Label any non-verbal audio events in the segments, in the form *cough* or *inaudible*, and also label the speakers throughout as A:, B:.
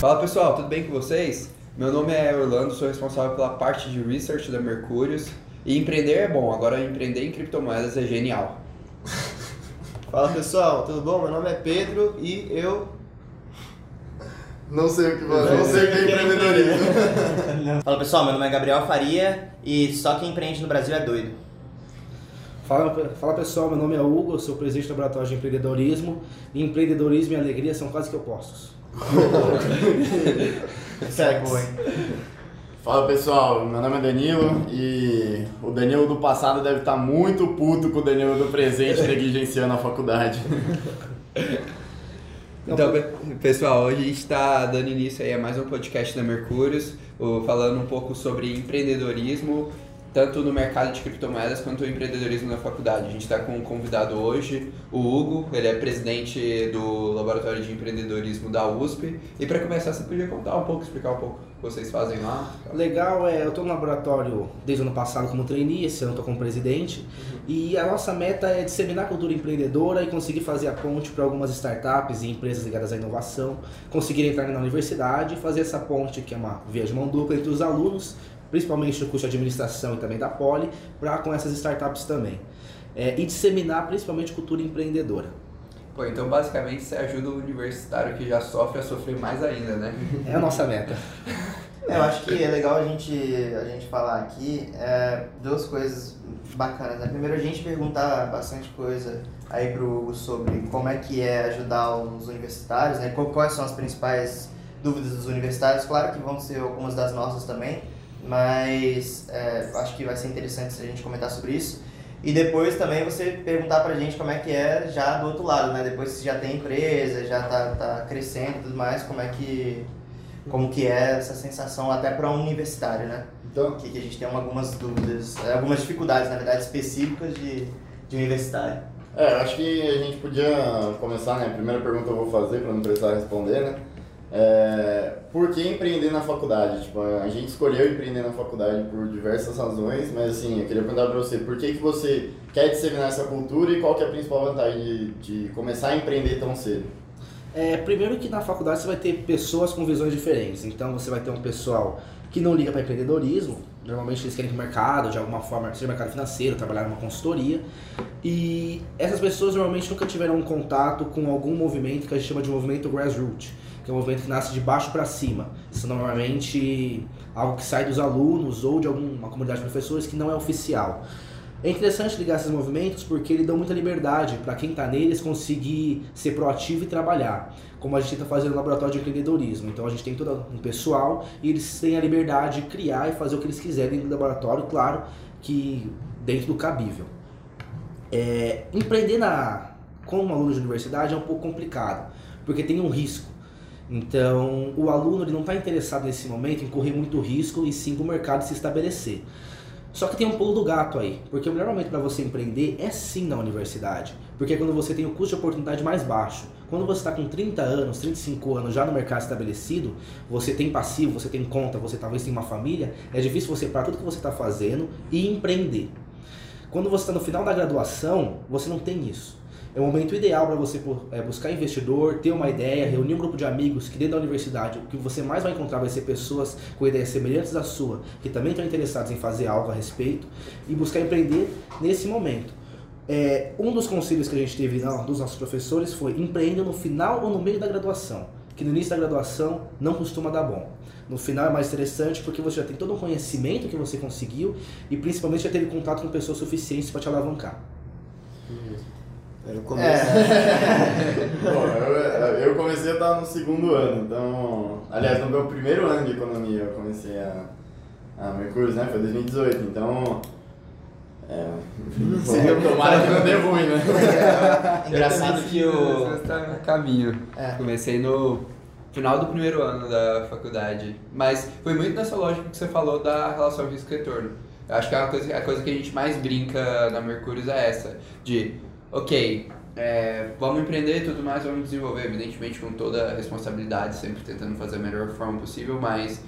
A: Fala pessoal, tudo bem com vocês? Meu nome é Orlando, sou responsável pela parte de research da Mercúrios. E empreender é bom, agora empreender em criptomoedas é genial. *laughs*
B: Fala pessoal, tudo bom? Meu nome é Pedro e eu.
C: Não sei o que fazer, não sei o que é empreendedorismo. *laughs*
D: Fala pessoal, meu nome é Gabriel Faria e só quem empreende no Brasil é doido.
E: Fala, fala pessoal, meu nome é Hugo, sou presidente do Laboratório de Empreendedorismo e empreendedorismo e alegria são quase que opostos. *laughs*
D: Certo.
C: Fala pessoal, meu nome é Danilo e o Danilo do passado deve estar muito puto com o Danilo do presente negligenciando a faculdade. *laughs*
A: Então, pe- pessoal, hoje a gente está dando início aí a mais um podcast da Mercúrios, falando um pouco sobre empreendedorismo, tanto no mercado de criptomoedas quanto o empreendedorismo na faculdade. A gente está com um convidado hoje, o Hugo, ele é presidente do Laboratório de Empreendedorismo da USP. E para começar, você podia contar um pouco, explicar um pouco o que vocês fazem lá?
E: Legal, é, eu estou no laboratório desde o ano passado como trainee, esse ano estou como presidente. E a nossa meta é disseminar a cultura empreendedora e conseguir fazer a ponte para algumas startups e empresas ligadas à inovação, conseguir entrar na universidade e fazer essa ponte, que é uma via de mão dupla entre os alunos, principalmente do curso de administração e também da Poli, para com essas startups também. É, e disseminar principalmente cultura empreendedora.
A: Pô, então basicamente você ajuda o universitário que já sofre a sofrer mais ainda, né?
E: É a nossa meta.
D: É, Eu acho que é legal a gente, a gente falar aqui é, duas coisas bacanas. Né? Primeiro, a gente perguntar bastante coisa aí pro Hugo sobre como é que é ajudar os universitários, né? Quais são as principais dúvidas dos universitários. Claro que vão ser algumas das nossas também, mas é, acho que vai ser interessante se a gente comentar sobre isso. E depois também você perguntar pra gente como é que é já do outro lado, né? Depois que já tem empresa, já tá, tá crescendo e tudo mais, como é que como que é essa sensação até para um universitário, né?
C: Então,
D: Que, que a gente tem algumas dúvidas, algumas dificuldades, na verdade, específicas de, de universitário.
C: é, acho que a gente podia começar, né? A primeira pergunta eu vou fazer para não precisar responder, né? É, por que empreender na faculdade? Tipo, a gente escolheu empreender na faculdade por diversas razões, mas assim, eu queria perguntar para você, por que, que você quer disseminar essa cultura e qual que é a principal vantagem de, de começar a empreender tão cedo?
E: É, primeiro que na faculdade você vai ter pessoas com visões diferentes. Então você vai ter um pessoal que não liga para empreendedorismo. Normalmente eles querem ir pro mercado, de alguma forma, seja mercado financeiro, trabalhar numa consultoria. E essas pessoas normalmente nunca tiveram um contato com algum movimento que a gente chama de movimento grassroots, que é um movimento que nasce de baixo para cima. Isso normalmente algo que sai dos alunos ou de alguma comunidade de professores que não é oficial. É interessante ligar esses movimentos porque eles dão muita liberdade para quem está neles conseguir ser proativo e trabalhar, como a gente tenta fazer no laboratório de empreendedorismo. Então a gente tem todo um pessoal e eles têm a liberdade de criar e fazer o que eles quiserem dentro do laboratório, claro que dentro do cabível. É, empreender na, como aluno de universidade é um pouco complicado, porque tem um risco. Então, o aluno ele não está interessado nesse momento em correr muito risco e sim o mercado se estabelecer. Só que tem um pulo do gato aí, porque o melhor momento para você empreender é sim na universidade, porque é quando você tem o custo de oportunidade mais baixo. Quando você está com 30 anos, 35 anos já no mercado estabelecido, você tem passivo, você tem conta, você talvez tem uma família, é difícil você parar tudo que você está fazendo e empreender. Quando você está no final da graduação, você não tem isso. É o momento ideal para você é, buscar investidor, ter uma ideia, reunir um grupo de amigos que dentro da universidade o que você mais vai encontrar vai ser pessoas com ideias semelhantes à sua, que também estão interessados em fazer algo a respeito e buscar empreender nesse momento. É, um dos conselhos que a gente teve não, dos nossos professores foi empreenda no final ou no meio da graduação, que no início da graduação não costuma dar bom. No final é mais interessante porque você já tem todo um conhecimento que você conseguiu e principalmente já teve contato com pessoas suficientes para te alavancar.
B: É no *laughs* começo.
C: Bom, eu, eu comecei a estar no segundo ano, então. Aliás, no meu primeiro ano de economia eu comecei a, a Mercúrio, né? Foi 2018, então. É. *laughs* Tomara que não dê ruim, né? *laughs*
D: Engraçado que o.
A: Você está no caminho.
D: É.
A: Comecei no final do primeiro ano da faculdade. Mas foi muito nessa lógica que você falou da relação risco-retorno. Eu acho que é uma coisa, a coisa que a gente mais brinca na Mercúrios é essa. De, ok, é, vamos empreender e tudo mais, vamos desenvolver, evidentemente com toda a responsabilidade, sempre tentando fazer a melhor forma possível, mas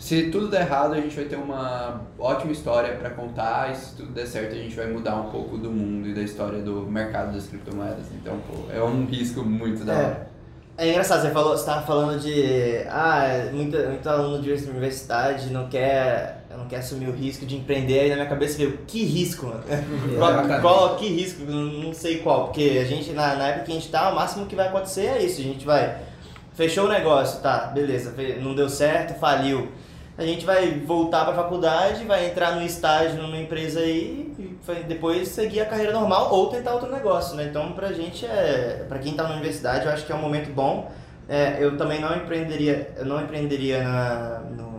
A: se tudo der errado, a gente vai ter uma ótima história para contar e se tudo der certo, a gente vai mudar um pouco do mundo e da história do mercado das criptomoedas. Então, pô, é um risco muito da hora.
D: É engraçado, você falou, você tava falando de. Ah, muito, muito aluno de universidade não quer, quer assumir o risco de empreender, aí na minha cabeça veio, que risco, mano? qual, *laughs* qual- que risco? Não, sei qual, porque a gente, na, na época que a gente tá, o máximo que vai acontecer é isso, a gente vai. Fechou o negócio, tá, beleza, não deu certo, faliu. A gente vai voltar pra faculdade, vai entrar no estágio numa empresa aí e depois seguir a carreira normal ou tentar outro negócio, né? Então pra gente é. Pra quem tá na universidade, eu acho que é um momento bom. É, eu também não empreenderia, eu não empreenderia na, no,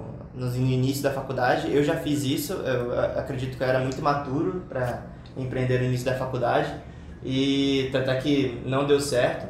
D: no início da faculdade. Eu já fiz isso, eu acredito que eu era muito imaturo para empreender no início da faculdade e tanto é que não deu certo.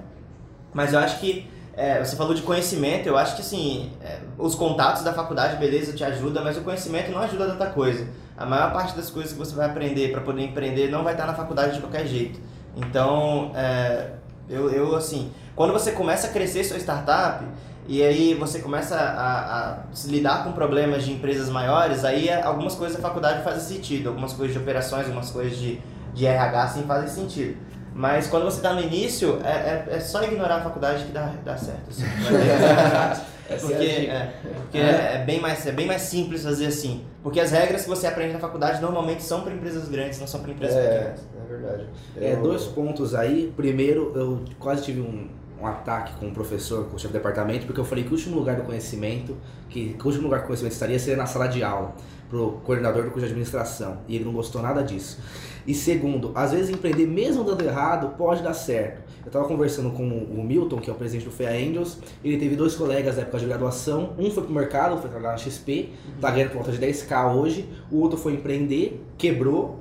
D: Mas eu acho que é, você falou de conhecimento, eu acho que assim, é, os contatos da faculdade, beleza, te ajuda, mas o conhecimento não ajuda tanta coisa. A maior parte das coisas que você vai aprender para poder empreender não vai estar na faculdade de qualquer jeito. Então, é, eu, eu assim, quando você começa a crescer sua startup e aí você começa a, a se lidar com problemas de empresas maiores, aí é, algumas coisas da faculdade fazem sentido, algumas coisas de operações, algumas coisas de, de RH assim fazem sentido. Mas quando você está no início, é, é, é só ignorar a faculdade que dá, dá certo. Assim. *laughs*
A: É a
D: porque é, porque é, é bem mais, é bem mais simples fazer assim. Porque as regras que você aprende na faculdade normalmente são para empresas grandes, não são para empresas
B: É,
D: pequenas.
B: é verdade.
E: É,
B: Eu-
E: dois pontos aí. Primeiro, eu quase tive um, um ataque com o professor, com o chefe de departamento, porque eu falei que o último lugar do conhecimento, que, que o último lugar que o conhecimento estaria seria na sala de aula, pro coordenador do curso de administração. E ele não gostou nada disso. E segundo, às vezes empreender mesmo dando errado pode dar certo. Eu estava conversando com o Milton, que é o presidente do FEA Angels, ele teve dois colegas da época de graduação, um foi pro mercado, foi trabalhar na XP, tá ganhando por volta de 10k hoje, o outro foi empreender, quebrou,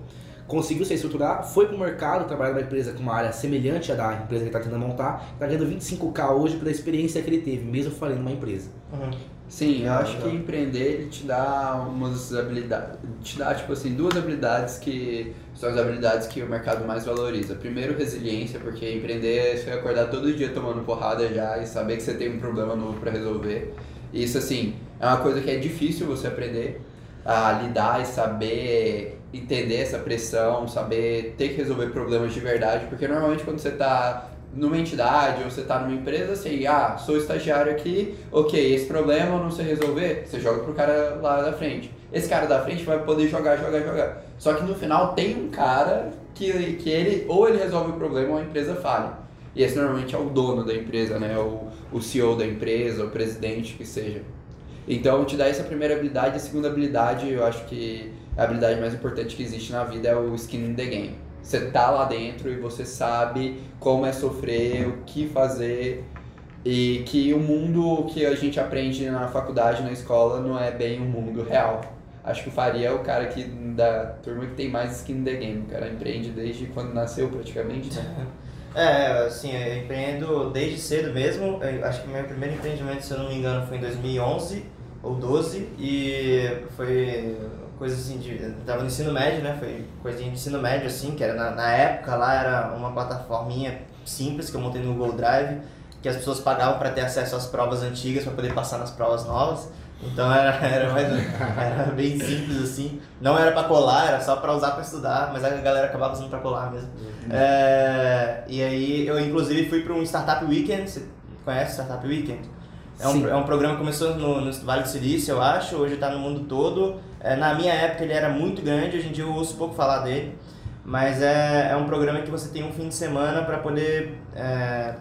E: conseguiu se estruturar, foi pro mercado, trabalhar numa empresa com uma área semelhante à da empresa que ele está tentando montar, tá ganhando 25k hoje pela experiência que ele teve, mesmo falando numa empresa.
D: Uhum.
A: Sim, eu acho que
B: legal.
A: empreender ele te dá umas habilidades, te dá tipo assim, duas habilidades que são as habilidades que o mercado mais valoriza. Primeiro, resiliência, porque empreender é você acordar todo dia tomando porrada já e saber que você tem um problema novo para resolver. Isso assim, é uma coisa que é difícil você aprender a lidar e saber entender essa pressão, saber ter que resolver problemas de verdade, porque normalmente quando você tá numa entidade ou você tá numa empresa, assim, ah, sou estagiário aqui, ok, esse problema eu não sei resolver, você joga pro cara lá da frente. Esse cara da frente vai poder jogar, jogar, jogar. Só que no final tem um cara que, que ele, ou ele resolve o problema ou a empresa falha. E esse normalmente é o dono da empresa, né? O, o CEO da empresa, o presidente, que seja. Então, te dá essa primeira habilidade. A segunda habilidade, eu acho que a habilidade mais importante que existe na vida é o skin in the game. Você tá lá dentro e você sabe como é sofrer, o que fazer e que o mundo que a gente aprende na faculdade, na escola, não é bem o mundo real. Acho que o Faria é o cara que da turma que tem mais skin in the game. O cara empreende desde quando nasceu praticamente. né? *laughs*
D: É, assim, eu empreendo desde cedo mesmo. Eu acho que meu primeiro empreendimento, se eu não me engano, foi em 2011 ou 12 e foi coisa assim de. Eu tava no ensino médio, né? Foi coisinha de ensino médio, assim, que era na, na época lá era uma plataforminha simples que eu montei no Google Drive, que as pessoas pagavam para ter acesso às provas antigas para poder passar nas provas novas. Então *laughs* era, era, mais, era bem simples assim. Não era para colar, era só para usar para estudar, mas a galera acabava usando para colar mesmo. É, e aí eu inclusive fui para um Startup Weekend, você conhece Startup Weekend? É um,
E: Sim.
D: é um programa que começou no, no Vale do Silício, eu acho, hoje está no mundo todo. É, na minha época ele era muito grande, hoje em dia eu ouço pouco falar dele. Mas é, é um programa que você tem um fim de semana para poder é,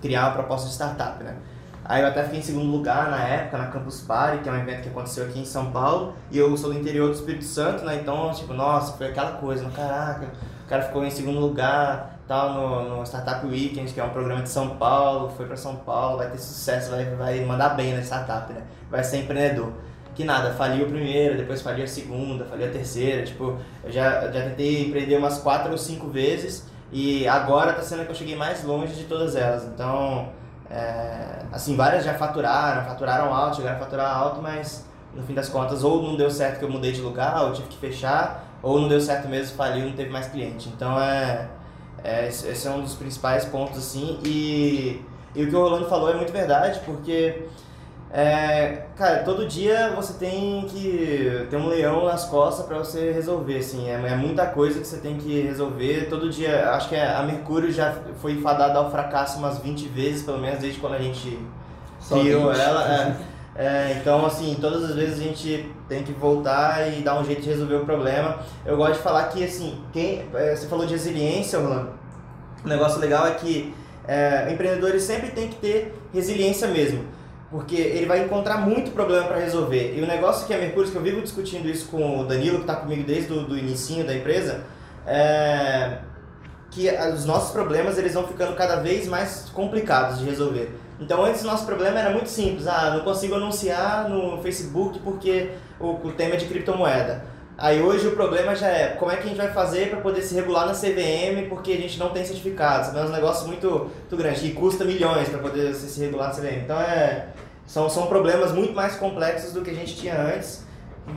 D: criar uma proposta de startup, né? Aí eu até fiquei em segundo lugar na época, na Campus Party, que é um evento que aconteceu aqui em São Paulo, e eu sou do interior do Espírito Santo, né? Então, tipo, nossa, foi aquela coisa, no caraca, o cara ficou em segundo lugar, tal, no, no Startup Weekend, que é um programa de São Paulo, foi pra São Paulo, vai ter sucesso, vai, vai mandar bem na startup, né? Vai ser empreendedor. Que nada, faliu a primeira, depois faliu a segunda, faliu a terceira, tipo, eu já, já tentei empreender umas quatro ou cinco vezes, e agora tá sendo que eu cheguei mais longe de todas elas, então... É, assim, várias já faturaram, faturaram alto, chegaram a faturar alto, mas no fim das contas, ou não deu certo que eu mudei de lugar, ou tive que fechar, ou não deu certo mesmo, faliu, não teve mais cliente. Então é, é esse é um dos principais pontos assim. E, e o que o Rolando falou é muito verdade, porque É, cara, todo dia você tem que ter um leão nas costas para você resolver, assim, é, é, muita coisa que você tem que resolver. Todo dia, acho que a Mercúrio já foi fadada ao fracasso umas 20 vezes, pelo menos desde quando a gente
A: Só
D: criou
A: 20.
D: ela. é. *laughs* É, então, assim, todas as vezes a gente tem que voltar e dar um jeito de resolver o problema. Eu gosto de falar que, assim, quem, é, você falou de resiliência, Orlando. O negócio legal é que é, o empreendedor ele sempre tem que ter resiliência mesmo, porque ele vai encontrar muito problema para resolver. E o negócio que é Mercúrio, que eu vivo discutindo isso com o Danilo, que está comigo desde o do da empresa, é que os nossos problemas eles vão ficando cada vez mais complicados de resolver. Então antes o nosso problema era muito simples, ah, não consigo anunciar no Facebook porque o, o tema é de criptomoeda. Aí hoje o problema já é como é que a gente vai fazer para poder se regular na CVM porque a gente não tem certificado, sabe? É um negócio muito, muito grande e custa milhões para poder se, se regular na CVM. Então é, são, são problemas muito mais complexos do que a gente tinha antes,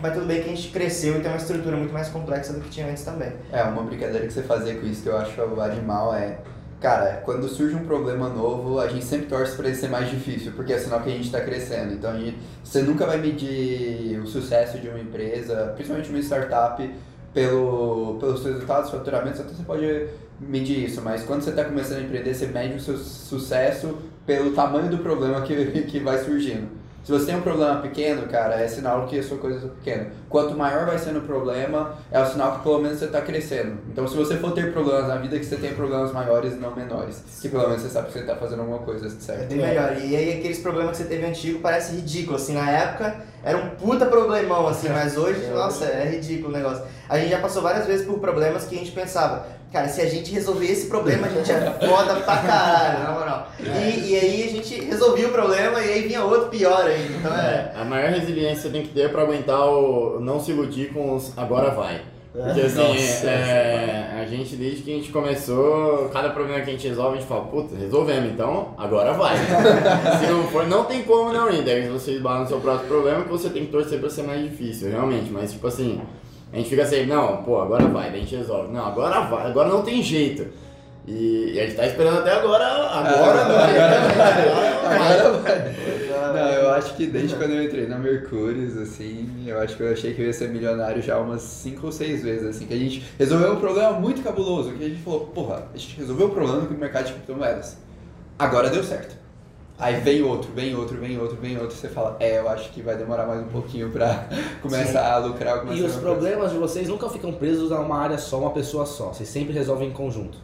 D: mas tudo bem que a gente cresceu e tem uma estrutura muito mais complexa do que tinha antes também.
A: É, uma brincadeira que você fazia com isso que eu acho animal é. Cara, quando surge um problema novo, a gente sempre torce para ele ser mais difícil, porque é sinal que a gente está crescendo. Então, gente, você nunca vai medir o sucesso de uma empresa, principalmente uma startup, pelo, pelos resultados, faturamentos, até você pode medir isso, mas quando você está começando a empreender, você mede o seu sucesso pelo tamanho do problema que, *laughs* que vai surgindo. Se você tem um problema pequeno, cara, é sinal que a sua coisa é pequena. Quanto maior vai sendo o problema, é o sinal que pelo menos você está crescendo. Então, se você for ter problemas na vida, que você tem problemas maiores e não menores. Que pelo menos você sabe que você está fazendo alguma coisa
D: É
A: certa.
D: bem melhor. E aí aqueles problemas que você teve antigo parece ridículo, assim, na época era um puta problemão, assim, mas hoje, *laughs* nossa, é ridículo o negócio. A gente já passou várias vezes por problemas que a gente pensava, cara, se a gente resolver esse problema, a gente é foda pra caralho, na moral. E, e aí a gente resolvia o problema e aí vinha outro pior ainda. Então é.
C: A maior resiliência que você tem que ter é pra aguentar o não se iludir com os agora vai. Porque assim,
B: Nossa,
C: é, a gente desde que a gente começou, cada problema que a gente resolve, a gente fala, puta, resolvemos, então agora vai. *laughs* Se não for, não tem como não ir. Daí você esbarra no seu próximo problema que você tem que torcer pra ser mais difícil, realmente. Mas tipo assim, a gente fica assim, não, pô, agora vai, daí a gente resolve. Não, agora vai, agora não tem jeito. E, e a gente tá esperando até agora, agora *laughs* vai.
A: Agora vai. Não, eu acho que desde quando eu entrei na Mercúrios, assim, eu acho que eu achei que eu ia ser milionário já umas 5 ou 6 vezes, assim, que a gente resolveu um problema muito cabuloso, que a gente falou, porra, a gente resolveu o problema com o mercado de criptomoedas. Agora deu certo. Aí vem outro, vem outro, vem outro, vem outro, você fala, é, eu acho que vai demorar mais um pouquinho pra *laughs* começar a lucrar alguma
E: E os problemas de vocês nunca ficam presos a uma área só, uma pessoa só. Vocês sempre resolvem em conjunto.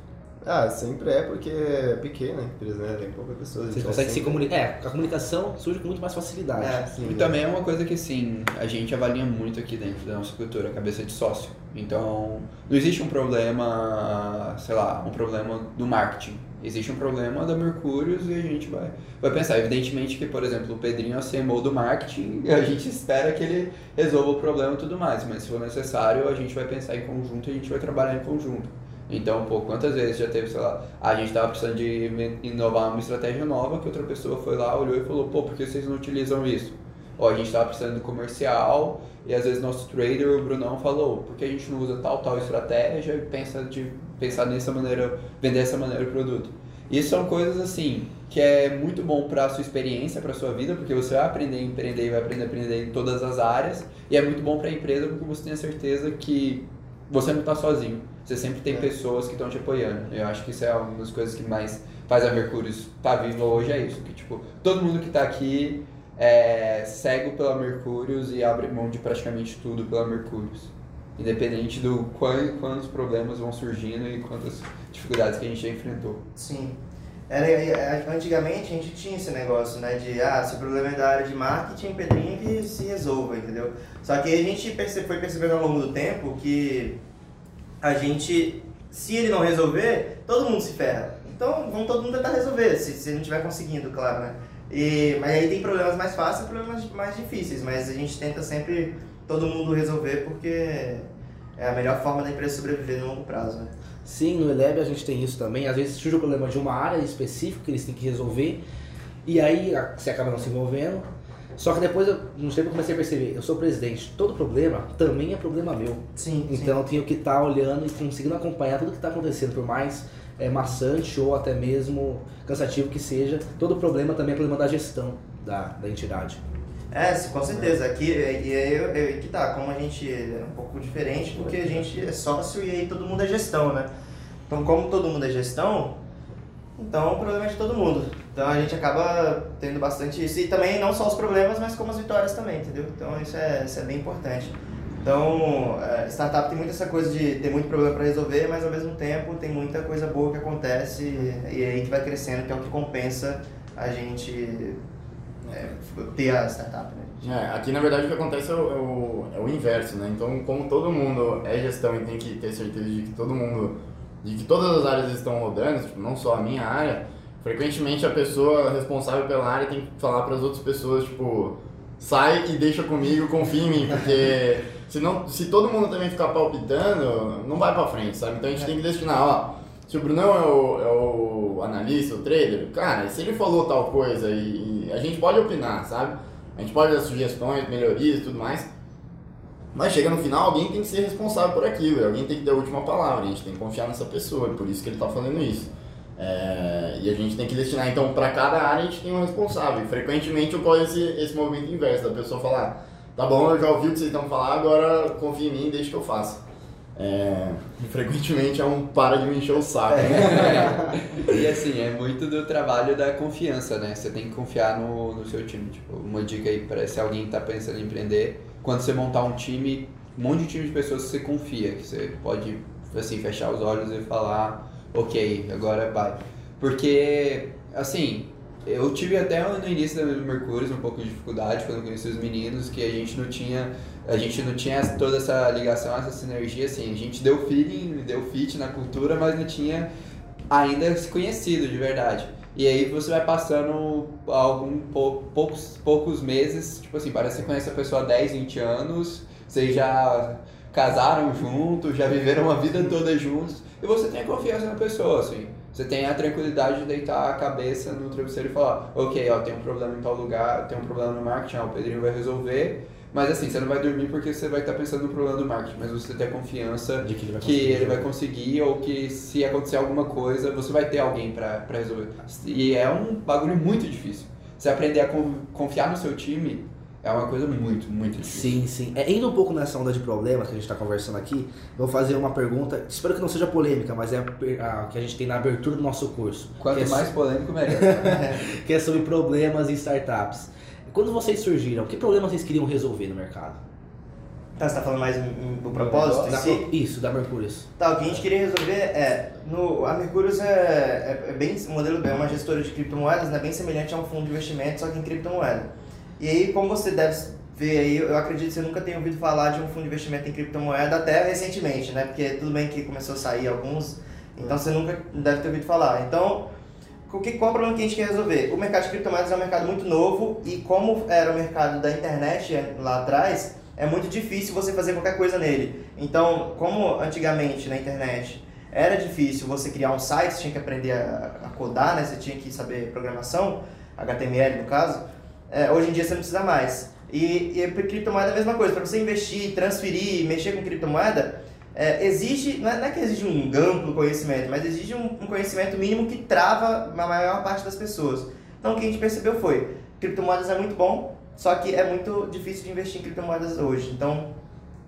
B: Ah, sempre é porque é pequena a empresa, né? Tem poucas pessoas.
E: Vocês
B: então
E: conseguem se comunicar. É, a comunicação surge com muito mais facilidade.
D: É.
B: Sim,
A: E
B: né?
A: também é uma coisa que, assim, a gente avalia muito aqui dentro da nossa cultura, a cabeça de sócio. Então, não existe um problema, sei lá, um problema do marketing. Existe um problema da Mercúrios e a gente vai, vai pensar. Evidentemente que, por exemplo, o Pedrinho é o CMO do marketing a gente espera que ele resolva o problema e tudo mais. Mas se for necessário, a gente vai pensar em conjunto e a gente vai trabalhar em conjunto. Então, pô, quantas vezes já teve, sei lá, a gente tava precisando de inovar uma estratégia nova que outra pessoa foi lá, olhou e falou, pô, por que vocês não utilizam isso? Ou a gente tava precisando de comercial e às vezes nosso trader, o Brunão, falou, por que a gente não usa tal, tal estratégia e pensa de pensar dessa maneira, vender dessa maneira o produto? Isso são coisas assim que é muito bom para a sua experiência, para sua vida, porque você vai aprender a empreender e vai aprender a aprender em todas as áreas, e é muito bom para a empresa porque você tem a certeza que você não está sozinho. Você sempre tem
B: É.
A: pessoas que estão te apoiando. Eu acho que isso é uma das coisas que mais faz a Mercúrio estar viva hoje, é isso. Que, tipo, todo mundo que está aqui é cego pela Mercúrios e abre mão de praticamente tudo pela Mercúrios. Independente do quão, quantos problemas vão surgindo e quantas dificuldades que a gente já enfrentou.
D: Sim. Era, antigamente a gente tinha esse negócio, né? De, ah, se o problema é da área de marketing, Pedrinho que se resolva, entendeu? Só que a gente perce- foi percebendo ao longo do tempo que a gente, se ele não resolver, todo mundo se ferra. Então, vamos todo mundo tentar resolver, se, se não estiver conseguindo, claro, né? E, mas aí tem problemas mais fáceis e problemas mais difíceis, mas a gente tenta sempre todo mundo resolver porque é a melhor forma da empresa sobreviver no longo prazo, né?
E: Sim, no Eleb a gente tem isso também. Às vezes surge o problema de uma área específica que eles têm que resolver e aí você acaba não se envolvendo. Só que depois, eu, no tempo, eu comecei a perceber, eu sou presidente, todo problema também é problema meu.
D: Sim,
E: Então eu tenho que estar olhando e conseguindo acompanhar tudo que está acontecendo, por mais é, maçante ou até mesmo cansativo que seja, todo problema também é problema da gestão da, da entidade.
D: É, com certeza. Aqui, e aí que tá, como a gente é um pouco diferente, porque a gente é sócio e aí todo mundo é gestão, né? Então, como todo mundo é gestão, então o problema é de todo mundo. Então a gente acaba tendo bastante isso. E também não só os problemas, mas como as vitórias também, entendeu? Então isso é, isso é bem importante. Então, é, startup tem muito essa coisa de ter muito problema para resolver, mas ao mesmo tempo tem muita coisa boa que acontece e aí que vai crescendo, que é o que compensa a gente é, ter a startup, né?
C: É, aqui na verdade o que acontece é o, é o, é o inverso, né? Então, como todo mundo é gestão e tem que ter certeza de que todo mundo, de que todas as áreas estão rodando, tipo, não só a minha área, frequentemente a pessoa responsável pela área tem que falar para as outras pessoas, tipo, sai e deixa comigo, confia em mim, porque *laughs* se, não, se todo mundo também ficar palpitando, não vai para frente, sabe? Então a gente tem que destinar, ó, se o Brunão é o, é o analista, o trader, cara, se ele falou tal coisa e a gente pode opinar, sabe? A gente pode dar sugestões, melhorias e tudo mais. Mas chega no final, alguém tem que ser responsável por aquilo, e alguém tem que ter a última palavra, a gente tem que confiar nessa pessoa, e por isso que ele está fazendo isso. É, e a gente tem que destinar, então, para cada área a gente tem um responsável. E frequentemente ocorre esse, esse movimento inverso, da pessoa falar, tá bom, eu já ouvi o que vocês estão falando, agora confia em mim, deixa que eu faça. É, frequentemente é um para de me encher o saco. né?
A: e assim, é muito do trabalho da confiança, né? Você tem que confiar no, no seu time. Tipo, uma dica aí para se alguém tá pensando em empreender, quando você montar um time, um monte de time de pessoas que você confia, que você pode assim fechar os olhos e falar, ok, agora vai. Porque, assim, eu tive até no início da Mercúrio um pouco de dificuldade quando conheci os meninos, que a gente não tinha, a gente não tinha toda essa ligação, essa sinergia, assim, a gente deu feeling, deu fit na cultura, mas não tinha ainda se conhecido de verdade. E aí você vai passando algum pou- poucos, poucos meses, tipo assim, parece que você conhece a pessoa há 10, 20 anos, vocês já casaram juntos, já viveram uma vida toda juntos, e você tem a confiança na pessoa, assim. Você tem a tranquilidade de deitar a cabeça no travesseiro e falar, ok, ó, tem um problema em tal lugar, tem um problema no marketing, ó, o Pedrinho vai resolver. Mas assim, você não vai dormir porque você vai estar pensando no problema do marketing, mas você tem a confiança
E: De que ele vai
A: que
E: conseguir.
A: ele vai conseguir ou que se acontecer alguma coisa, você vai ter alguém pra resolver. E é um bagulho muito difícil. Você aprender a con- confiar no seu time é uma coisa muito, muito difícil.
E: Sim, sim. É, indo um pouco nessa onda de problemas que a gente está conversando aqui, vou fazer uma pergunta, espero que não seja polêmica, mas é a, a que a gente tem na abertura do nosso curso.
A: Quanto
E: é,
A: mais polêmico, melhor. *laughs*
E: que é sobre problemas em startups. Quando vocês surgiram, que problemas vocês queriam resolver no mercado?
D: Tá, você tá falando mais do propósito em si?
E: Isso, da Mercúrios.
D: Tá, o que a gente queria resolver é, no, a Mercúrios é, é, é bem, o modelo é uma gestora de criptomoedas, né, bem semelhante a um fundo de investimento, só que em criptomoeda. E aí, como você deve ver aí, eu acredito que você nunca tenha ouvido falar de um fundo de investimento em criptomoeda até recentemente, né, porque tudo bem que começou a sair alguns, então você nunca deve ter ouvido falar. Então, o que, qual é o problema que a gente quer resolver? O mercado de criptomoedas é um mercado muito novo e como era o mercado da internet lá atrás, é muito difícil você fazer qualquer coisa nele. Então, como antigamente na internet era difícil você criar um site, você tinha que aprender a, codar, né? Você tinha que saber programação, HTML no caso. É, hoje em dia você não precisa mais. E, e criptomoeda é a mesma coisa. Para você investir, transferir, mexer com criptomoeda, é, exige, não é, não é que exige um amplo conhecimento, mas exige um, um conhecimento mínimo que trava a maior parte das pessoas. Então o que a gente percebeu foi, criptomoedas é muito bom, só que é muito difícil de investir em criptomoedas hoje. Então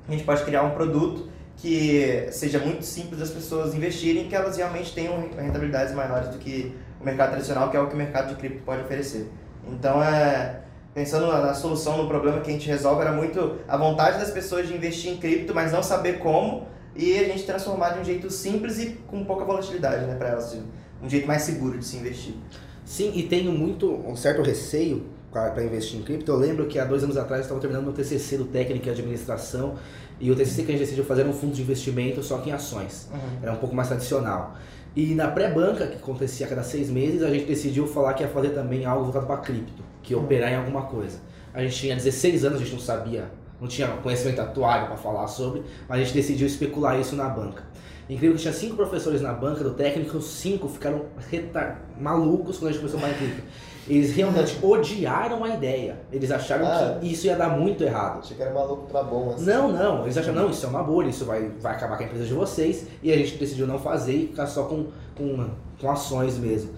D: a gente pode criar um produto que seja muito simples das pessoas investirem, que elas realmente tenham rentabilidades maiores do que o mercado tradicional, que é o que o mercado de cripto pode oferecer. Então é pensando na, na solução, no problema que a gente resolve, era muito a vontade das pessoas de investir em cripto, mas não saber como, e a gente transformar de um jeito simples e com pouca volatilidade, né, para elas, um jeito mais seguro de se investir.
E: Sim, e tenho muito, um certo receio para investir em cripto. Eu lembro que há dois anos atrás eu estava terminando meu TCC do técnico em administração e o TCC que a gente decidiu fazer era um fundo de investimento só que em ações. Era um pouco mais tradicional. E na pré-banca, que acontecia a cada seis meses, a gente decidiu falar que ia fazer também algo voltado para cripto, que operar em alguma coisa. A gente tinha 16 anos, a gente não sabia, não tinha conhecimento atual para falar sobre, mas a gente decidiu especular isso na banca. Incrível que tinha cinco professores na banca do técnico, os cinco ficaram retar... malucos quando a gente começou a cripto. Eles realmente *laughs* odiaram a ideia. Eles acharam
B: Ah.
E: que isso ia dar muito errado.
B: Achei que era maluco pra bom, assim.
E: Não, não, eles acham, não, isso é uma bolha, isso vai, vai acabar com a empresa de vocês, e a gente decidiu não fazer e ficar só com, com, com ações mesmo.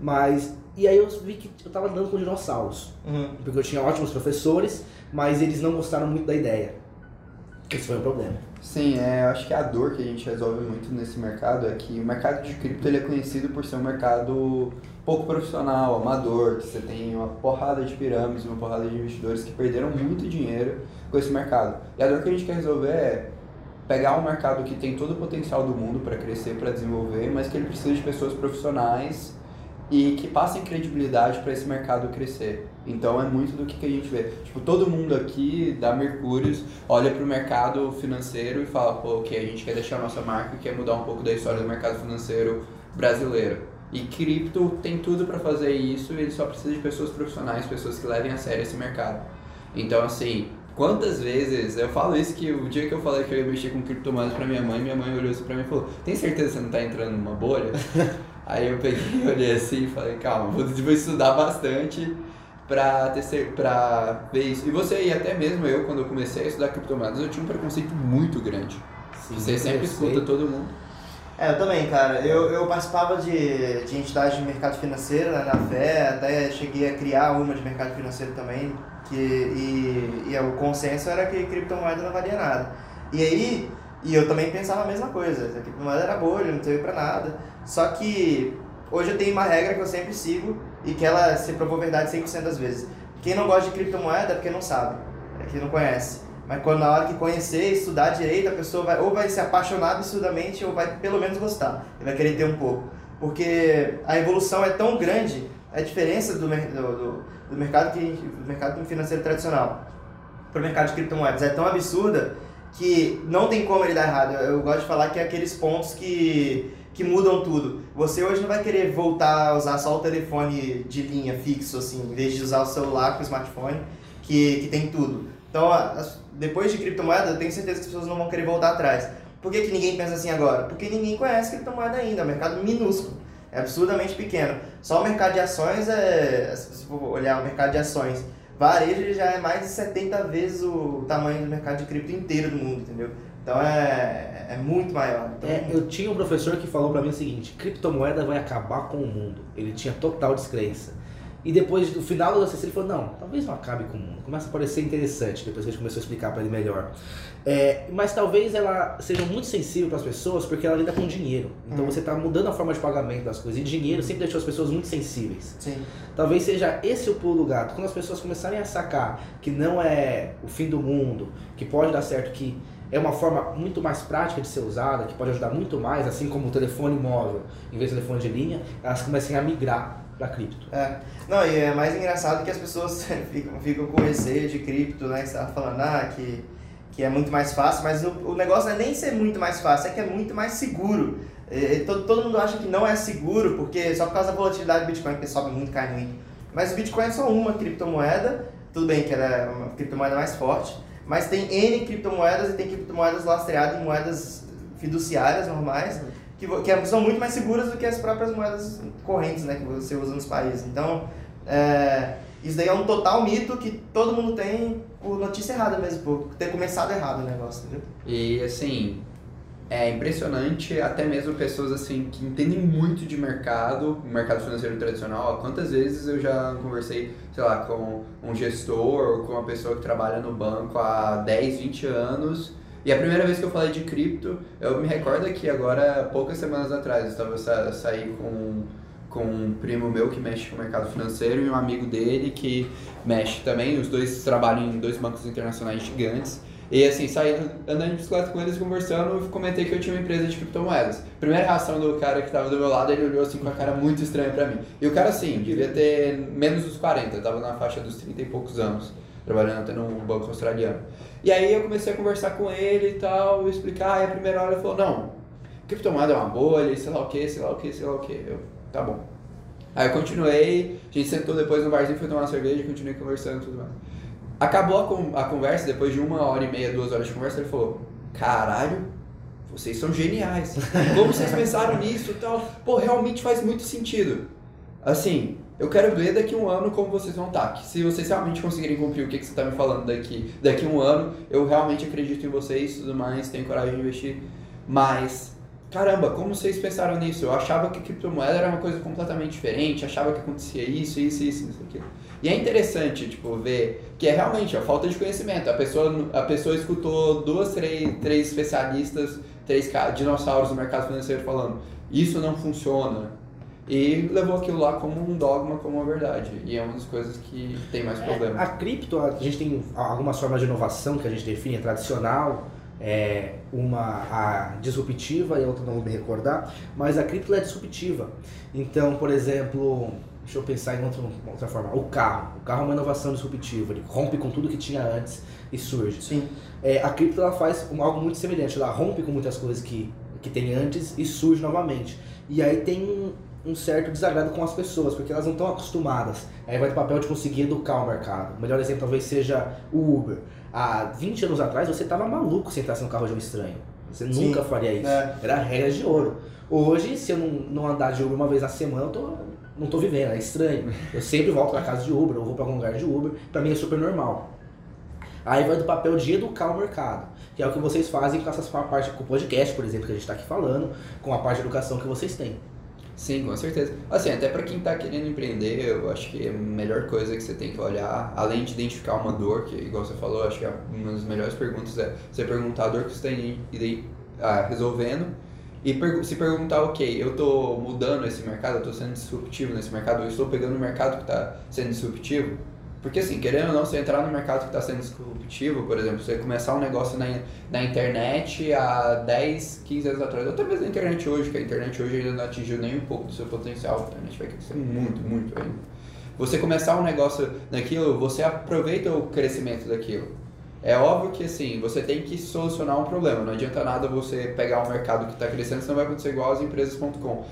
E: Mas E aí eu vi que eu tava andando com dinossauros.
D: Uhum.
E: Porque eu tinha ótimos professores, mas eles não gostaram muito da ideia. Esse foi o problema.
A: Sim, é, eu acho que a dor que a gente resolve muito nesse mercado é que o mercado de cripto ele é conhecido por ser um mercado pouco profissional, amador, que você tem uma porrada de pirâmides, uma porrada de investidores que perderam muito dinheiro com esse mercado. E a dor que a gente quer resolver é pegar um mercado que tem todo o potencial do mundo para crescer, para desenvolver, mas que ele precisa de pessoas profissionais e que passem credibilidade para esse mercado crescer. Então é muito do que, a gente vê. Tipo, todo mundo aqui da Mercúrios olha para o mercado financeiro e fala, pô, ok, a gente quer deixar a nossa marca e quer mudar um pouco da história do mercado financeiro brasileiro. E cripto tem tudo para fazer isso, ele só precisa de pessoas profissionais, pessoas que levem a sério esse mercado. Então, assim, quantas vezes eu falo isso que o dia que eu falei que eu ia mexer com criptomoedas para minha mãe, minha mãe olhou assim para mim e falou: Tem certeza que você não tá entrando numa bolha? *laughs* Aí eu peguei, *laughs* olhei assim e falei: Calma, vou, vou estudar bastante pra, ter, pra ver isso. E você, e até mesmo eu, quando eu comecei a estudar criptomoedas, eu tinha um preconceito muito grande. Você sempre escuta todo mundo.
D: É, eu também, cara. Eu, eu participava de, de entidades de mercado financeiro né, na fé, até cheguei a criar uma de mercado financeiro também, que, e, e o consenso era que criptomoeda não valia nada. E aí, e eu também pensava a mesma coisa, a criptomoeda era bolha, não servia pra nada. Só que hoje eu tenho uma regra que eu sempre sigo e que ela se provou verdade 100% das vezes. Quem não gosta de criptomoeda é porque não sabe, é que não conhece. Mas quando na hora que conhecer, estudar direito, a pessoa vai ou vai se apaixonar absurdamente ou vai pelo menos gostar. E vai querer ter um pouco. Porque a evolução é tão grande, a diferença do, do, do mercado, que, do mercado financeiro tradicional para o mercado de criptomoedas é tão absurda que não tem como ele dar errado. Eu, eu gosto de falar que é aqueles pontos que, que mudam tudo. Você hoje não vai querer voltar a usar só o telefone de linha fixo, assim, em vez de usar o celular com o smartphone, que, que tem tudo. Então, depois de criptomoeda, eu tenho certeza que as pessoas não vão querer voltar atrás. Por que, que ninguém pensa assim agora? Porque ninguém conhece criptomoeda ainda, é um mercado minúsculo, é absurdamente pequeno. Só o mercado de ações é, se for olhar o mercado de ações, varejo já é mais de 70 vezes o tamanho do mercado de cripto inteiro do mundo, entendeu? Então é, é muito maior. Então,
E: É, eu tinha um professor que falou pra mim o seguinte: criptomoeda vai acabar com o mundo. Ele tinha total descrença. E depois, no final do TCC, ele falou: não, talvez não acabe com o mundo. Começa a parecer interessante depois que a gente começou a explicar pra ele melhor. É, mas talvez ela seja muito sensível para as pessoas porque ela lida com dinheiro. Então
D: Uhum.
E: você está mudando a forma de pagamento das coisas. E dinheiro sempre deixou as pessoas muito sensíveis.
D: sim.
E: Talvez seja esse o pulo do gato. Quando as pessoas começarem a sacar que não é o fim do mundo, que pode dar certo, que é uma forma muito mais prática de ser usada, que pode ajudar muito mais, assim como o telefone móvel em vez do telefone de linha, elas comecem a migrar para cripto.
D: É. Não, e é mais engraçado que as pessoas *laughs* ficam, ficam com receio de cripto, né? Que você tava falando, ah, que, que é muito mais fácil, mas o, o negócio não é nem ser muito mais fácil, é que é muito mais seguro. É, todo, todo mundo acha que não é seguro, porque só por causa da volatilidade do Bitcoin, que sobe muito, cai muito. Mas o Bitcoin é só uma criptomoeda, tudo bem que ela é uma criptomoeda mais forte, mas tem N criptomoedas e tem criptomoedas lastreadas em moedas fiduciárias normais, que, que é- são muito mais seguras do que as próprias moedas correntes né, que você usa nos países. Então, é, isso daí é um total mito que todo mundo tem por notícia errada mesmo, por ter começado errado o negócio, entendeu?
A: E assim, é impressionante até mesmo pessoas assim que entendem muito de mercado, mercado financeiro tradicional. Quantas vezes eu já conversei, sei lá, com um gestor, com uma pessoa que trabalha no banco há 10, 20 anos. E a primeira vez que eu falei de cripto, eu me recordo que agora, poucas semanas atrás, eu estava sa com, com um primo meu que mexe com o mercado financeiro e um amigo dele que mexe também. Os dois trabalham em dois bancos internacionais gigantes. E assim, saí andando de bicicleta com eles, conversando, eu comentei que eu tinha uma empresa de criptomoedas. Primeira reação do cara que tava do meu lado, ele olhou assim com a cara muito estranha pra mim. E o cara assim, devia ter menos dos 40, tava na faixa dos 30 e poucos anos, trabalhando até num banco australiano. E aí eu comecei a conversar com ele e tal, explicar, e a primeira hora ele falou, não, criptomoeda é uma bolha, sei lá o que, sei lá o que, sei lá o que. Eu, tá bom. Aí eu continuei, a gente sentou depois no barzinho, foi tomar uma cerveja, continuei conversando e tudo mais. Acabou a, a conversa, depois de uma hora e meia, duas horas de conversa, ele falou: Caralho, vocês são geniais. Como vocês pensaram nisso e tal? Pô, realmente faz muito sentido. Assim, eu quero ver daqui um ano como vocês vão estar. Que se vocês realmente conseguirem cumprir o que, que você está me falando daqui, daqui um ano, eu realmente acredito em vocês e tudo mais, tenho coragem de investir. Mas caramba, como vocês pensaram nisso? Eu achava que criptomoeda era uma coisa completamente diferente, achava que acontecia isso, isso, isso, isso, aquilo. E é interessante, tipo, ver que é realmente a falta de conhecimento. A pessoa, a pessoa escutou duas, três, três especialistas, três dinossauros do mercado financeiro falando isso não funciona. E levou aquilo lá como um dogma, como uma verdade. E é uma das coisas que tem mais problema.
E: A cripto, a gente tem algumas formas de inovação que a gente define, a tradicional, é uma a disruptiva e a outra não vou me recordar, mas a cripto é disruptiva. Então, por exemplo, deixa eu pensar em outra, outra forma, o carro. O carro é uma inovação disruptiva, ele rompe com tudo que tinha antes e surge.
D: Sim.
E: É, a cripto ela faz algo muito semelhante, ela rompe com muitas coisas que, que tem antes e surge novamente. E aí tem um, certo desagrado com as pessoas, porque elas não estão acostumadas. Aí vai do papel de conseguir educar o mercado. O melhor exemplo talvez seja o Uber. Há 20 anos atrás você estava maluco se entrasse no carro de um estranho. Você
D: Sim.
E: nunca faria isso.
D: É.
E: Era regras de ouro. Hoje, se eu não, não andar de Uber uma vez na semana, eu tô, não tô vivendo, é estranho. Eu sempre volto pra casa de Uber, ou vou pra algum lugar de Uber. Pra mim é super normal. Aí vai do papel de educar o mercado, que é o que vocês fazem com essa parte, com o podcast, por exemplo, que a gente está aqui falando, com a parte de educação que vocês têm.
A: Sim, com certeza. Assim, até para quem tá querendo empreender, eu acho que a melhor coisa que você tem que olhar, além de identificar uma dor, que igual você falou, acho que é uma das melhores perguntas é você perguntar a dor que você está resolvendo e pergu- se perguntar, ok, eu tô mudando esse mercado, eu tô sendo disruptivo nesse mercado, eu estou pegando o mercado que está sendo disruptivo. Porque assim, querendo ou não, você entrar no mercado que está sendo disruptivo, por exemplo, você começar um negócio na, na internet há 10, 15 anos atrás, ou mesmo na internet hoje, que a internet hoje ainda não atingiu nem um pouco do seu potencial, a internet vai crescer muito, muito ainda. Você começar um negócio naquilo, você aproveita o crescimento daquilo. É óbvio que assim, você tem que solucionar um problema, não adianta nada você pegar um mercado que está crescendo, senão vai acontecer igual as empresas.com.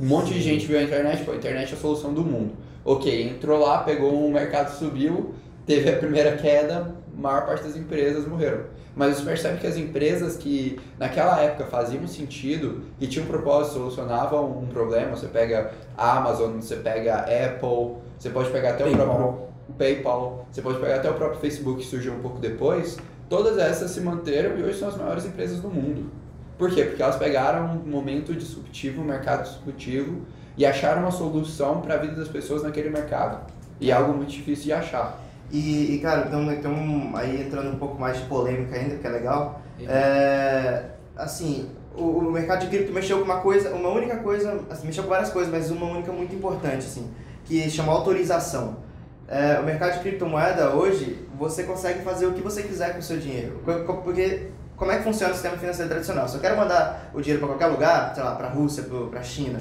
A: Um monte de gente viu a internet, pô, a internet é a solução do mundo. Ok, entrou lá, pegou um mercado, subiu, teve a primeira queda, a maior parte das empresas morreram. Mas você percebe que as empresas que naquela época faziam sentido e tinham um propósito, solucionavam um problema, você pega a Amazon, você pega a Apple, você pode pegar até o
E: PayPal.
A: próprio PayPal, você pode pegar até o próprio Facebook que surgiu um pouco depois, todas essas se manteram e hoje são as maiores empresas do mundo. Por quê? Porque elas pegaram um momento disruptivo, um mercado disruptivo e acharam uma solução para a vida das pessoas naquele mercado. E é algo muito difícil de achar.
D: E, e, cara, então, então, aí entrando um pouco mais de polêmica ainda, que é legal. É, assim, o, o mercado de cripto mexeu com uma coisa, uma única coisa, assim, mexeu com várias coisas, mas uma única muito importante, assim, que chama autorização. É, o mercado de criptomoeda hoje, você consegue fazer o que você quiser com o seu dinheiro. Porque como é que funciona o sistema financeiro tradicional? Se eu quero mandar o dinheiro para qualquer lugar, sei lá, para a Rússia, para a China,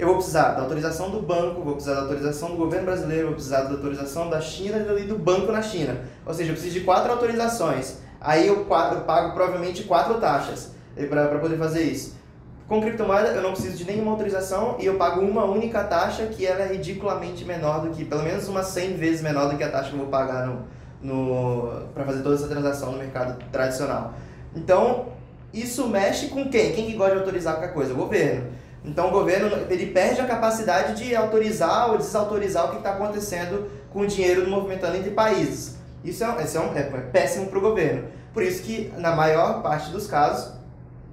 D: eu vou precisar da autorização do banco, vou precisar da autorização do governo brasileiro, vou precisar da autorização da China e do banco na China. Ou seja, eu preciso de quatro autorizações. Aí eu, eu pago provavelmente quatro taxas para poder fazer isso. Com criptomoeda eu não preciso de nenhuma autorização e eu pago uma única taxa que ela é ridiculamente menor do que, pelo menos umas 100 vezes menor do que a taxa que eu vou pagar no, no, para fazer toda essa transação no mercado tradicional. Então, isso mexe com quem? Quem que gosta de autorizar qualquer coisa? O governo. Então, o governo ele perde a capacidade de autorizar ou desautorizar o que está acontecendo com o dinheiro movimentando entre países. Isso é, isso é, um, é péssimo para o governo. Por isso que, na maior parte dos casos,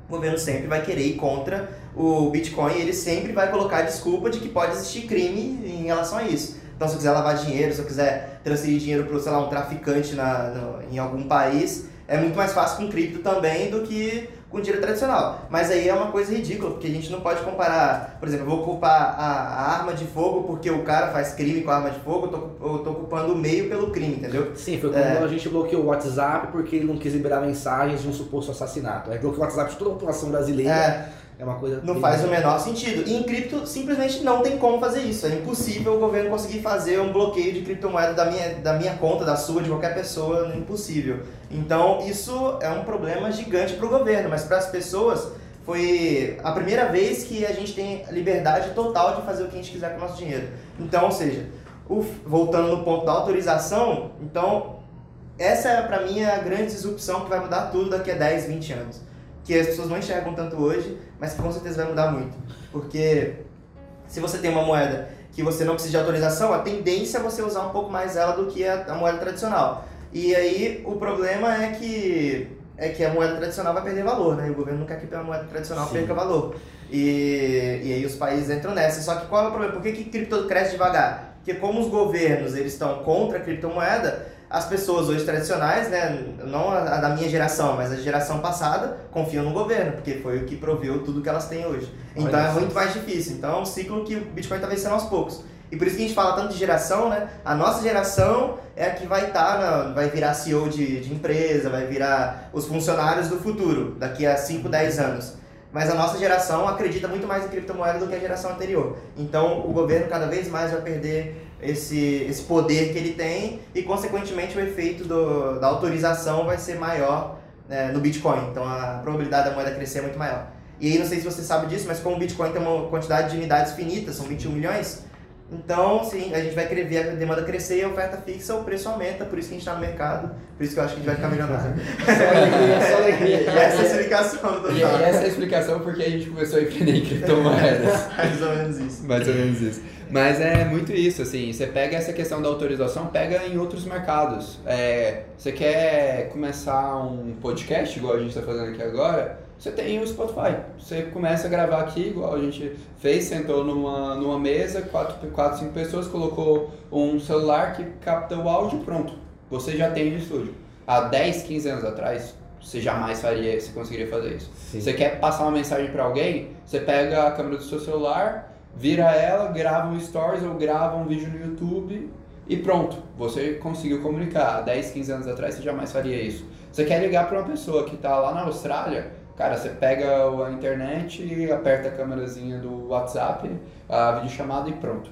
D: o governo sempre vai querer ir contra o Bitcoin e ele sempre vai colocar a desculpa de que pode existir crime em relação a isso. Então, se eu quiser lavar dinheiro, se eu quiser transferir dinheiro para, sei lá, um traficante na, no, em algum país, é muito mais fácil com cripto também do que com dinheiro tradicional. Mas aí é uma coisa ridícula, porque a gente não pode comparar, por exemplo, eu vou culpar a, a arma de fogo porque o cara faz crime com a arma de fogo, eu tô, eu tô culpando o meio pelo crime, entendeu?
E: Sim, foi quando
D: É.
E: a gente bloqueou o WhatsApp porque ele não quis liberar mensagens de um suposto assassinato. Aí bloqueou o WhatsApp de toda a população brasileira.
D: É,
E: É, uma coisa.
D: não faz o menor sentido. E em cripto, simplesmente não tem como fazer isso. É impossível o governo conseguir fazer um bloqueio de criptomoeda da minha, da minha conta, da sua, de qualquer pessoa. É impossível. Então, isso é um problema gigante para o governo, mas para as pessoas foi a primeira vez que a gente tem liberdade total de fazer o que a gente quiser com o nosso dinheiro. Então, ou seja, o- voltando no ponto da autorização, então essa é para mim a grande disrupção que vai mudar tudo daqui a 10, 20 anos. Que as pessoas não enxergam tanto hoje, mas com certeza vai mudar muito. Porque se você tem uma moeda que você não precisa de autorização, a tendência é você usar um pouco mais ela do que a, a moeda tradicional. E aí o problema é que é que a moeda tradicional vai perder valor, né? O governo não quer que a moeda tradicional
E: Sim.
D: perca valor. E, e aí os países entram nessa. Só que qual é o problema? Por que, que cripto cresce devagar? Porque como os governos eles estão contra a criptomoeda, as pessoas hoje tradicionais, né, não a, da minha geração, mas a geração passada, confiam no governo, porque foi o que proveu tudo que elas têm hoje. Então
E: Olha
D: é
E: só.
D: muito mais difícil. Então é um ciclo que o Bitcoin está vencendo aos poucos. E por isso que a gente fala tanto de geração, né? A nossa geração é a que vai estar, vai virar CEO de, de empresa, vai virar os funcionários do futuro, daqui a 5, 10 anos. Mas a nossa geração acredita muito mais em criptomoeda do que a geração anterior. Então o governo cada vez mais vai perder esse, esse poder que ele tem e, consequentemente, o efeito do, da autorização vai ser maior né, no Bitcoin. Então a probabilidade da moeda crescer é muito maior. E aí, não sei se você sabe disso, mas como o Bitcoin tem uma quantidade de unidades finitas, são 21 milhões, então, sim, a gente vai querer ver a demanda crescer e a oferta fixa, o preço aumenta, por isso que a gente está no mercado, por isso que eu acho que a gente vai ficar milionário.
E: Só alegria, só alegria. *laughs*
D: Essa é a explicação do
A: E, e essa é a explicação porque a gente começou a empreender em criptomoedas. *laughs*
D: Mais ou menos isso.
A: Mais ou menos isso. Mas é muito isso, assim, você pega essa questão da autorização, pega em outros mercados. É, você quer começar um podcast, igual a gente está fazendo aqui agora, você tem o Spotify. Você começa a gravar aqui, igual a gente fez, sentou numa, numa mesa, quatro, quatro, cinco pessoas, colocou um celular que capta o áudio, pronto. Você já tem no estúdio. Há 10, 15 anos atrás, você jamais faria, você conseguiria fazer isso.
E: Sim.
A: Você quer passar uma mensagem para alguém, você pega a câmera do seu celular, vira ela, grava um stories ou grava um vídeo no YouTube e pronto, você conseguiu comunicar. Há 10, 15 anos atrás você jamais faria isso. Você quer ligar para uma pessoa que está lá na Austrália, cara, você pega a internet, aperta a câmerazinha do WhatsApp, a videochamada e pronto.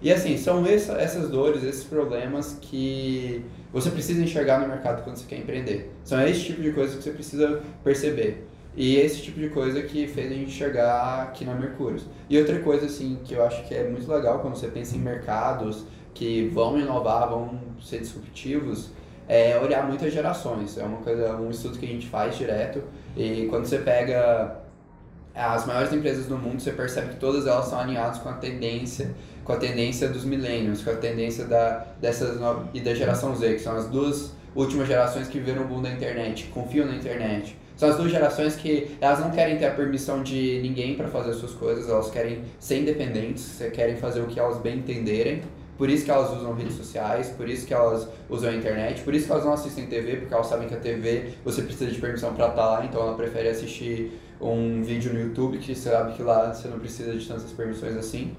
A: E assim, são essa- essas dores, esses problemas que você precisa enxergar no mercado quando você quer empreender. São esse tipo de coisa que você precisa perceber. E esse tipo de coisa que fez a gente chegar aqui na Mercúrios. E outra coisa, assim, que eu acho que é muito legal quando você pensa em mercados que vão inovar, vão ser disruptivos, é olhar muitas gerações. É uma coisa, um estudo que a gente faz direto. E quando você pega as maiores empresas do mundo, você percebe que todas elas são alinhadas com a tendência, com a tendência dos milênios, com a tendência da, dessas no- e da geração Z, que são as duas últimas gerações que viram o boom da internet, confiam na internet. São as duas gerações que elas não querem ter a permissão de ninguém para fazer as suas coisas, elas querem ser independentes, querem fazer o que elas bem entenderem. Por isso que elas usam redes sociais, por isso que elas usam a internet, por isso que elas não assistem TV, porque elas sabem que a TV você precisa de permissão para estar lá, então ela prefere assistir um vídeo no YouTube, que você sabe que lá você não precisa de tantas permissões assim.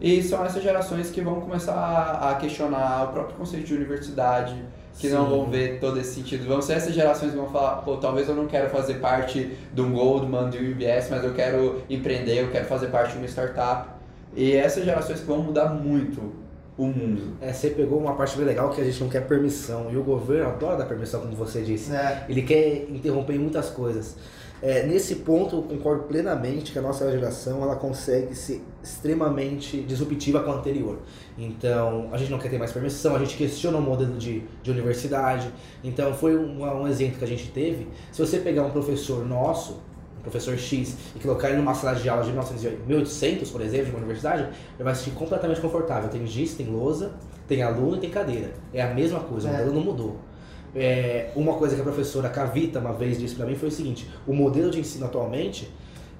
A: E são essas gerações que vão começar a questionar o próprio conceito de universidade, que não
E: Sim.
A: vão ver todo esse sentido. Vão ser essas gerações que vão falar, pô, talvez eu não quero fazer parte de um Goldman, de um UBS, mas eu quero empreender, eu quero fazer parte de uma startup. E essas gerações que vão mudar muito o mundo.
E: É, você pegou uma parte bem legal que a gente não quer permissão. E o governo adora dar permissão, como você disse.
D: É,
E: Ele quer interromper em muitas coisas. É, nesse ponto, eu concordo plenamente que a nossa geração ela consegue ser extremamente disruptiva com a anterior. Então, a gente não quer ter mais permissão, a gente questiona o modelo de, de universidade. Então, foi um, um exemplo que a gente teve. Se você pegar um professor nosso, professor X, e colocar ele numa sala de aula de 1900 1800, por exemplo, de uma universidade, ele vai se sentir completamente confortável. Tem giz, tem lousa, tem aluno e tem cadeira. É a mesma coisa, o
D: É.
E: modelo não mudou. É, uma coisa que a professora Cavita uma vez disse para mim foi o seguinte: o modelo de ensino atualmente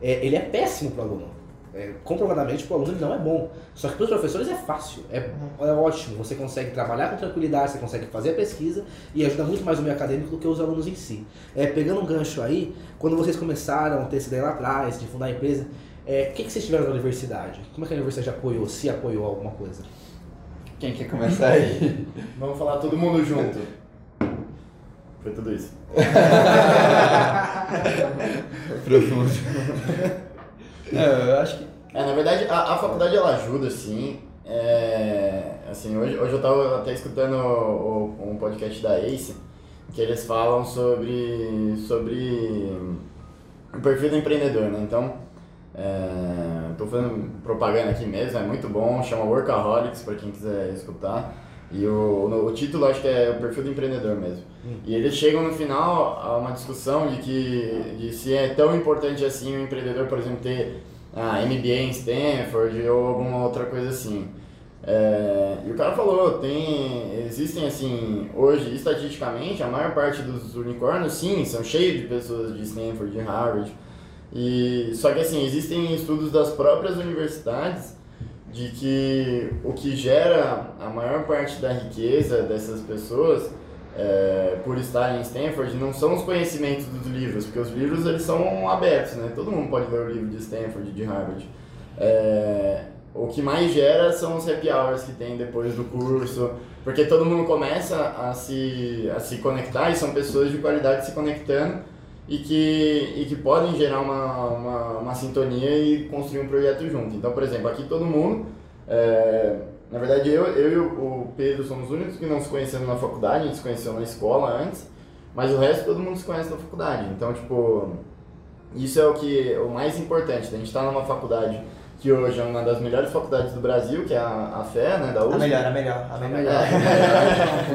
E: é, ele é péssimo para o aluno. É, comprovadamente para o aluno ele não é bom. Só que para os professores é fácil, é, é ótimo. Você consegue trabalhar com tranquilidade, você consegue fazer a pesquisa e ajuda muito mais o meio acadêmico do que os alunos em si. É, pegando um gancho aí, quando vocês começaram a ter essa ideia lá atrás de fundar a empresa, é, o que, que vocês tiveram na universidade? Como é que a universidade apoiou, se apoiou alguma coisa?
A: Quem quer começar aí? *laughs*
C: Vamos falar todo mundo junto. Foi tudo isso. *laughs* *laughs*
A: Profundo. Não, eu acho que.
C: É, na verdade, a, a faculdade ela ajuda, sim. É, assim, hoje, hoje eu tava até escutando o- o- um podcast da Ace, que eles falam sobre, sobre o perfil do empreendedor, né? Então, é, tô fazendo propaganda aqui mesmo, é muito bom, chama Workaholics, para quem quiser escutar. E o, o título acho que é o perfil do empreendedor mesmo. E eles chegam no final a uma discussão de que de se é tão importante assim o empreendedor, por exemplo, ter ah, MBA em Stanford ou alguma outra coisa assim. É, e o cara falou, tem, existem assim, hoje, estatisticamente, a maior parte dos unicórnios, sim, são cheios de pessoas de Stanford, de Harvard. E, só que assim, existem estudos das próprias universidades de que o que gera a maior parte da riqueza dessas pessoas é, por estarem em Stanford não são os conhecimentos dos livros, porque os livros eles são abertos, né? Todo mundo pode ler o livro de Stanford, de Harvard. É, o que mais gera são os happy hours que tem depois do curso, porque todo mundo começa a se, a se conectar e são pessoas de qualidade se conectando e que, e que podem gerar uma, uma, uma sintonia e construir um projeto junto. Então, por exemplo, aqui todo mundo, é, na verdade eu, eu e o Pedro somos os únicos que não se conhecemos na faculdade, a gente se conheceu na escola antes, mas o resto todo mundo se conhece na faculdade. Então, tipo, isso é o que o mais importante, a gente está numa faculdade que hoje é uma das melhores faculdades do Brasil, que é a, a Fé, né, da USP.
D: A melhor, a melhor, a melhor.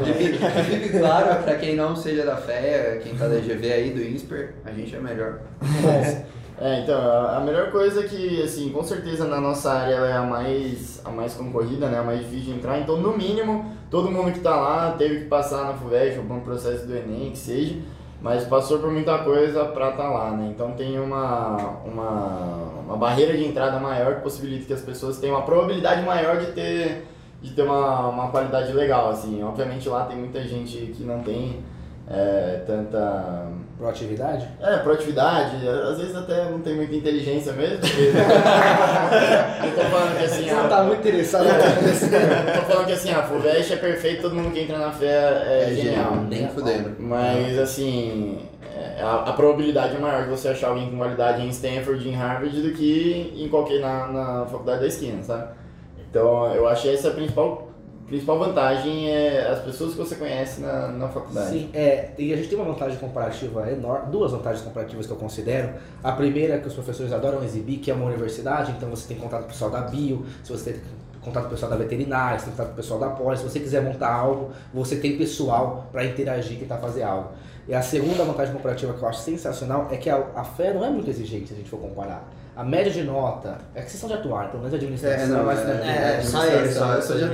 A: Fique, que fique claro pra quem não seja da fé, quem tá da GV aí, do INSPER, a gente é melhor.
C: É, então, a a melhor coisa é que, assim, com certeza na nossa área ela é a mais, a mais concorrida, né, a mais difícil de entrar, então no mínimo, todo mundo que tá lá teve que passar na FUVEST um processo do Enem, que seja, mas passou por muita coisa pra estar lá, né, então tem uma, uma, uma barreira de entrada maior que possibilita que as pessoas tenham uma probabilidade maior de ter, de ter uma, uma qualidade legal, assim, obviamente lá tem muita gente que não tem é, tanta
E: Proatividade?
C: é, proatividade, às vezes até não tem muita inteligência mesmo. *laughs* Porque... não tô falando que assim,
E: Você não
C: ah,
E: tá muito interessado no que tá acontecendo.
C: não tô *laughs* falando que assim, a FUVEST é perfeito, todo mundo que entra na fé é,
A: É
C: genial.
A: genial, nem fudendo.
C: Mas assim, é, a, a probabilidade é maior de você achar alguém com qualidade em Stanford, em Harvard, do que em qualquer na, na faculdade da esquina, sabe? Então eu acho que essa é a principal, principal vantagem é as pessoas que você conhece na, na faculdade.
E: Sim, é, e a gente tem uma vantagem comparativa enorme, duas vantagens comparativas que eu considero. A primeira é que os professores adoram exibir, que é uma universidade, então você tem contato com o pessoal da bio, se você tem contato com o pessoal da veterinária, você tem contato com o pessoal da poli, se você quiser montar algo, você tem pessoal para interagir, tentar fazer algo. E a segunda vantagem comparativa que eu acho sensacional é que a, a fé não é muito exigente se a gente for comparar. A média de nota, é que vocês são de atuar, pelo menos a administração é mais tranquila.
D: é, só ele, só-
A: eu sou de ele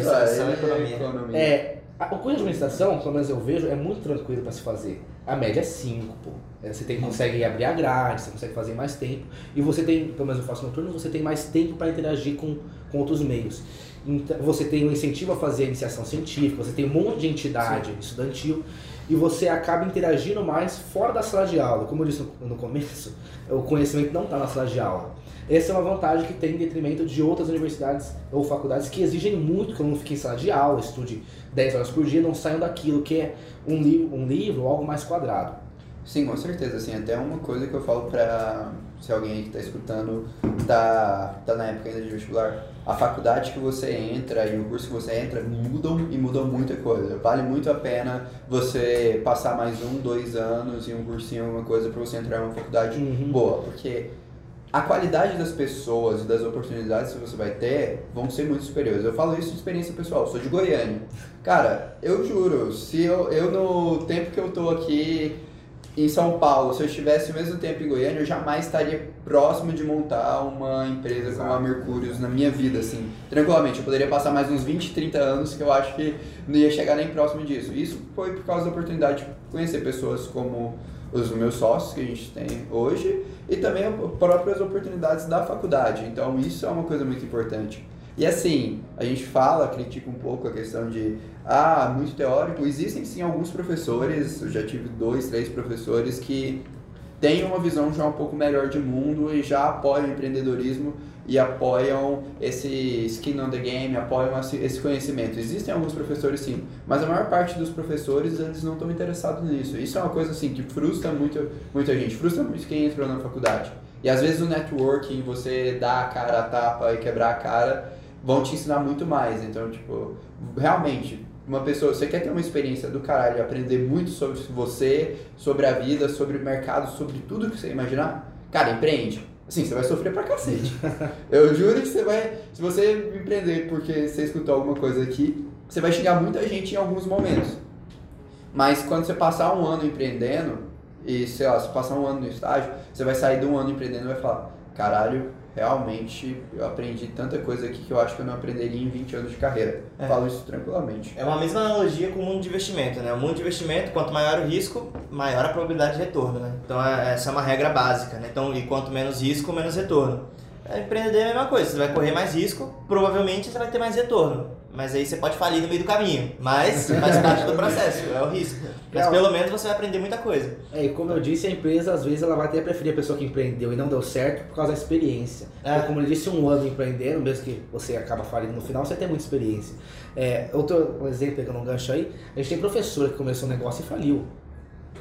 A: é
D: economia.
E: É, a- o curso de administração, pelo menos eu vejo, é muito tranquilo para se fazer. A média é 5, pô. É, Você tem, consegue abrir a grade, você consegue fazer mais tempo. E você tem, pelo menos eu faço noturno, você tem mais tempo para interagir com, com outros meios. Então, você tem o incentivo a fazer a iniciação científica, você tem um monte de entidade estudantil e você acaba interagindo mais fora da sala de aula. Como eu disse no, começo, *laughs* o conhecimento não está na sala de aula. Essa é uma vantagem que tem em detrimento de outras universidades ou faculdades que exigem muito que o aluno fique em sala de aula, estude 10 horas por dia, não saiam daquilo que é um, li um livro algo mais quadrado.
A: Sim, com certeza, assim, até uma coisa que eu falo pra se alguém aí que tá escutando tá, tá na época ainda de vestibular, a faculdade que você entra e o curso que você entra mudam e mudam muita coisa. Vale muito a pena você passar mais um, dois anos em um cursinho, alguma coisa, pra você entrar em uma faculdade
E: Uhum.
A: boa, porque a qualidade das pessoas e das oportunidades que você vai ter vão ser muito superiores. Eu falo isso de experiência pessoal, sou de Goiânia. Cara, eu juro, se eu, eu no tempo que eu tô aqui em São Paulo, se eu estivesse o mesmo tempo em Goiânia, eu jamais estaria próximo de montar uma empresa como a Mercúrios na minha vida, assim, tranquilamente. Eu poderia passar mais uns 20, 30 anos que eu acho que não ia chegar nem próximo disso. Isso foi por causa da oportunidade de conhecer pessoas como os meus sócios que a gente tem hoje e também as próprias oportunidades da faculdade. Então isso é uma coisa muito importante. E assim, a gente fala, critica um pouco a questão de, ah, muito teórico. Existem sim alguns professores, eu já tive dois, três professores que têm uma visão já um pouco melhor de mundo e já apoiam o empreendedorismo e apoiam esse skin on the game, apoiam esse conhecimento. Existem alguns professores sim, mas a maior parte dos professores eles não estão interessados nisso. Isso é uma coisa assim que frustra muito, muita gente, frustra muito quem entrou na faculdade. E às vezes o networking, você dar a cara a tapa e quebrar a cara, vão te ensinar muito mais. Então, tipo, realmente, uma pessoa, você quer ter uma experiência do caralho, e aprender muito sobre você, sobre a vida, sobre o mercado, sobre tudo que você imaginar, cara, empreende. Assim, você vai sofrer pra cacete. *laughs* Eu juro que você vai, se você empreender porque você escutou alguma coisa aqui, você vai xingar muita gente em alguns momentos. Mas quando você passar um ano empreendendo, e sei lá, se passar um ano no estágio, você vai sair de um ano empreendendo e vai falar, caralho, realmente eu aprendi tanta coisa aqui que eu acho que eu não aprenderia em 20 anos de carreira.
D: É.
A: Falo isso tranquilamente.
D: É uma mesma analogia com o mundo de investimento, né? O mundo de investimento, quanto maior o risco, maior a probabilidade de retorno, né? Então é- essa é uma regra básica, né? Então, e quanto menos risco, menos retorno. É, empreender é a mesma coisa, você vai correr mais risco, provavelmente você vai ter mais retorno. Mas aí você pode falir no meio do caminho. Mas faz parte do processo, é o risco. Mas
E: É,
D: pelo menos você vai aprender muita coisa.
E: É, e como eu disse, a empresa às vezes ela vai até preferir a pessoa que empreendeu e não deu certo por causa da experiência.
D: É.
E: Então, como eu disse, um ano empreendendo, mesmo que você acaba falindo no final, você tem muita experiência. É, outro exemplo pegando um gancho aí, a gente tem professora que começou um negócio e faliu.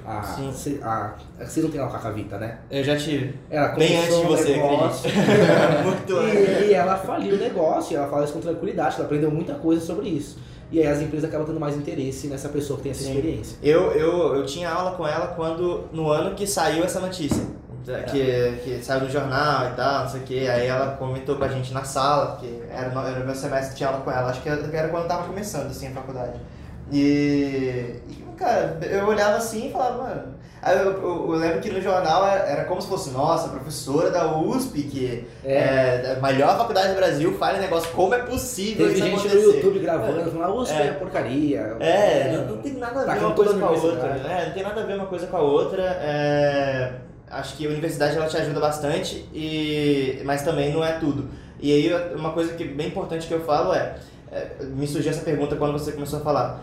E: A,
D: Sim.
E: cê- a, vocês não tem lá com a Cavita, né?
D: Eu já tive.
E: Ela
D: Bem antes de você,
E: negócio. *laughs*
D: Muito antes.
E: e, e ela faliu o negócio, e ela fala isso com tranquilidade, ela aprendeu muita coisa sobre isso. E aí as empresas acabam tendo mais interesse nessa pessoa que tem essa
D: Sim.
E: experiência.
D: Eu, eu, eu tinha aula com ela quando no ano que saiu essa notícia. Que, que saiu no jornal e tal, não sei o que. Aí ela comentou com a gente na sala, porque era, era o meu semestre que tinha aula com ela. Acho que era quando eu tava começando assim a faculdade. E, cara, eu olhava assim e falava, mano. Aí eu, eu- eu lembro que no jornal era, era como se fosse, nossa, professora da USP, que é, a melhor faculdade do Brasil, faz negócio, como é possível
E: Teve
D: isso
E: gente
D: acontecer?
E: no YouTube gravando, falando, ah, USP
D: É.
E: é porcaria.
D: É, não, não tem nada a ver
E: Tacando
D: uma coisa com
E: a
D: a outra.
E: universidade.
D: É, não tem nada a ver uma coisa com a outra. é, acho que a universidade ela te ajuda bastante, e, mas também não é tudo. E aí uma coisa que bem importante que eu falo é, é, me surgiu essa pergunta quando você começou a falar.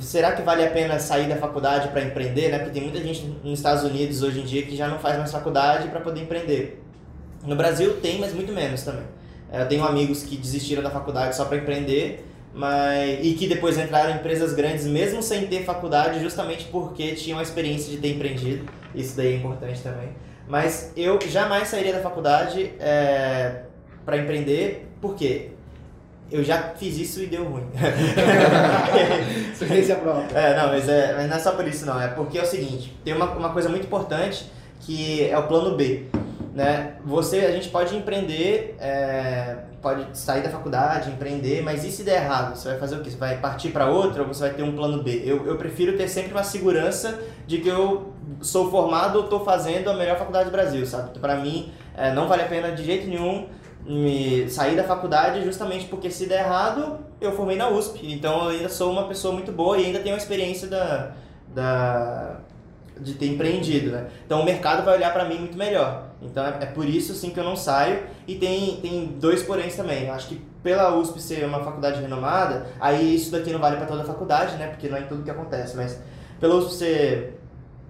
D: Será que vale a pena sair da faculdade para empreender, né? Porque tem muita gente nos Estados Unidos hoje em dia que já não faz mais faculdade para poder empreender. No Brasil tem, mas muito menos também. É, Eu tenho amigos que desistiram da faculdade só para empreender, mas e que depois entraram em empresas grandes mesmo sem ter faculdade, justamente porque tinham a experiência de ter empreendido. Isso daí é importante também. Mas eu jamais sairia da faculdade é, para empreender, porque eu já fiz isso e deu ruim. *laughs*
E: Experiência própria.
D: É, não, mas, é, mas não é só por isso não, é porque é o seguinte, tem uma, uma coisa muito importante que é o plano B, né? Você, a gente pode empreender, é, pode sair da faculdade, empreender, mas e se der errado? Você vai fazer o quê? Você vai partir para outra ou você vai ter um plano B? Eu, eu prefiro ter sempre uma segurança de que eu sou formado ou estou fazendo a melhor faculdade do Brasil, sabe? Para mim, é, não vale a pena de jeito nenhum me sair da faculdade justamente porque se der errado, eu formei na USP. Então eu ainda sou uma pessoa muito boa e ainda tenho a experiência da, da de ter empreendido, né? Então o mercado vai olhar para mim muito melhor. Então é, é por isso sim que eu não saio e tem tem dois poréns também. Eu acho que pela USP ser uma faculdade renomada, aí isso daqui não vale para toda a faculdade, né? Porque não é tudo que acontece, mas pela USP ser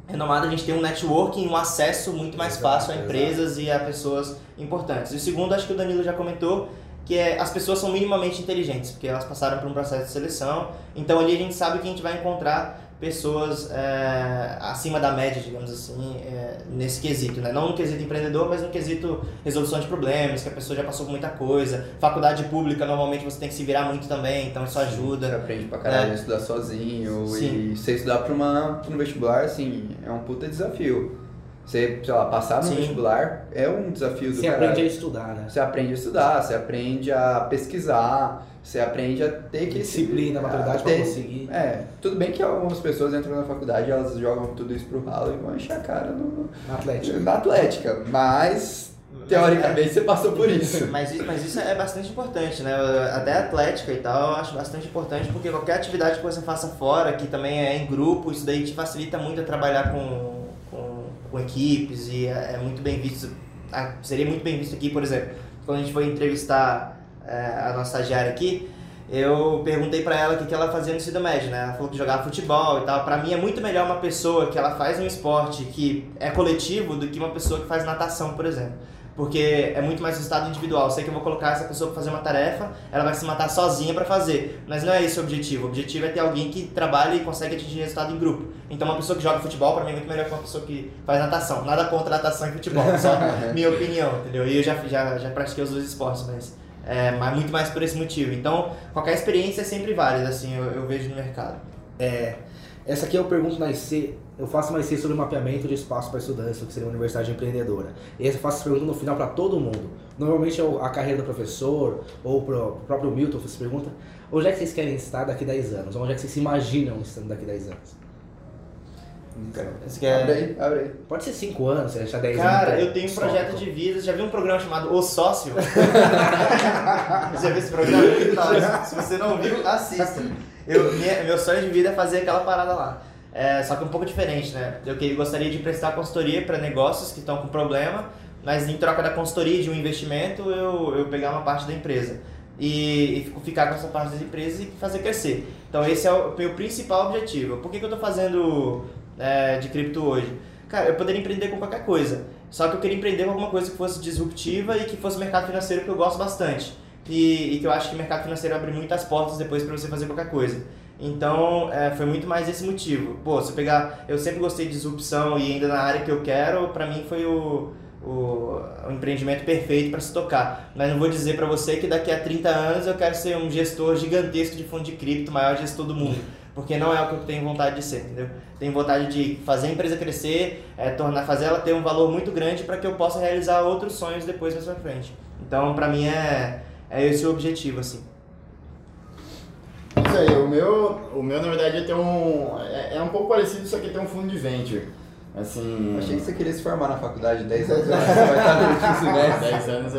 D: renomada, a gente tem um networking, um acesso muito mais
A: Exato,
D: fácil a
A: exato.
D: empresas e a pessoas importantes. E o segundo, acho que o Danilo já comentou, que é as pessoas são minimamente inteligentes, porque elas passaram por um processo de seleção. Então ali a gente sabe que a gente vai encontrar pessoas é, acima da média, digamos assim, é, nesse quesito, né? Não no quesito empreendedor, mas no quesito resolução de problemas, que a pessoa já passou por muita coisa. Faculdade pública, normalmente você tem que se virar muito também, então isso
A: Você
D: ajuda.
A: aprende pra caralho
D: É.
A: a estudar sozinho.
D: Sim.
A: E você estudar pra, uma, pra um vestibular, assim, é um puta desafio. Você, sei lá, passar no
D: Sim.
A: vestibular é um desafio do
E: Você
A: caralho.
E: aprende a estudar, né?
A: Você aprende a estudar, você aprende a pesquisar, você aprende a ter que...
E: Disciplina, maturidade
A: a
E: pra
A: ter-
E: conseguir.
A: É, tudo bem que algumas pessoas entram na faculdade elas jogam tudo isso pro ralo e vão encher a cara no,
E: Na Atlético.
A: na Atlética, mas teoricamente você passou por isso. *laughs*
D: Mas, isso- mas isso é bastante importante, né? Até a atlética e tal, eu acho bastante importante, porque qualquer atividade que você faça fora, que também é em grupo, isso daí te facilita muito a trabalhar com, com, com equipes e é, é muito bem visto. ah, Seria muito bem visto aqui, por exemplo, quando a gente foi entrevistar a nossa estagiária aqui, eu perguntei pra ela o que, que ela fazia no ensino médio, né? Ela falou que jogava futebol e tal. Pra mim é muito melhor uma pessoa que ela faz um esporte que é coletivo do que uma pessoa que faz natação, por exemplo. Porque é muito mais resultado individual. Eu sei que eu vou colocar essa pessoa pra fazer uma tarefa, ela vai se matar sozinha pra fazer. Mas não é esse o objetivo. O objetivo é ter alguém que trabalha e consegue atingir resultado em grupo. Então uma pessoa que joga futebol, pra mim, é muito melhor que uma pessoa que faz natação. Nada contra natação e futebol, só *laughs* minha opinião, entendeu? E eu já, já, já pratiquei os dois esportes, mas é mas muito mais por esse motivo. Então, qualquer experiência é sempre válida, assim, eu, eu vejo no mercado.
E: É, essa aqui eu pergunto na IC, eu faço uma IC sobre mapeamento de espaço para estudantes, o que seria uma universidade empreendedora. E essa eu faço essa pergunta no final para todo mundo. Normalmente é o- a carreira do professor, ou pro próprio Milton, você pergunta, onde é que vocês querem estar daqui a 10 anos? Onde é que vocês se imaginam estando daqui a 10 anos?
D: Você quer-
A: Abre aí, abre aí.
E: Pode ser 5 anos, você já 10
D: Cara,
E: anos.
D: eu tenho um projeto de vida. Já viu um programa chamado O Sócio? *laughs* já viu esse programa? Não, se você não viu, assista. Eu, minha- meu sonho de vida é fazer aquela parada lá. É, só que um pouco diferente, né? Eu que- gostaria de prestar consultoria para negócios que estão com problema, mas em troca da consultoria e de um investimento, eu, eu pegar uma parte da empresa. E, e ficar com essa parte das empresas e fazer crescer. Então esse é o meu principal objetivo. Por que, que eu estou fazendo é, de cripto hoje? Cara, eu poderia empreender com qualquer coisa. Só que eu queria empreender com alguma coisa que fosse disruptiva e que fosse mercado financeiro que eu gosto bastante. E, e que eu acho que o mercado financeiro abre muitas portas depois para você fazer qualquer coisa. Então, é, foi muito mais esse motivo. Pô, se eu pegar... Eu sempre gostei de disrupção e ainda na área que eu quero, para mim foi o, o, o empreendimento perfeito para se tocar. Mas não vou dizer para você que daqui a 30 anos eu quero ser um gestor gigantesco de fundo de cripto, maior gestor do mundo. Porque não é o que eu tenho vontade de ser, entendeu? Tenho vontade de fazer a empresa crescer, é, tornar, fazer ela ter um valor muito grande para que eu possa realizar outros sonhos depois mais pra frente. Então, para mim é, é esse o objetivo, assim.
C: Isso aí, o meu, o meu na verdade é um. É, é um pouco parecido, só que tem um fundo de venture. Assim.
A: Achei que você queria se formar na faculdade 10 anos, *laughs* você vai estar no último semestre.
C: 10 anos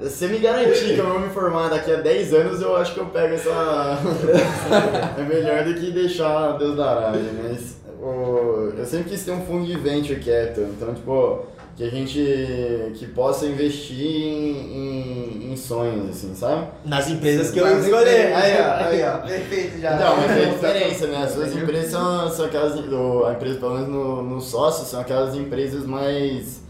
C: eu. Se me garantir que eu vou me formar daqui a 10 anos, eu acho que eu pego essa. *laughs* é melhor do que deixar Deus dará, né? mas o... eu sempre quis ter um fundo de venture capital, então, tipo, que a gente que possa investir em, em, em sonhos, assim, sabe?
D: Nas empresas que eu
A: Nas
D: escolhi. Aí, ó, aí, ó. *laughs* Perfeito já.
C: Então, mas tem diferença, né? As suas empresas são, são aquelas. o- A empresa, pelo menos no, no sócio, são aquelas empresas mais.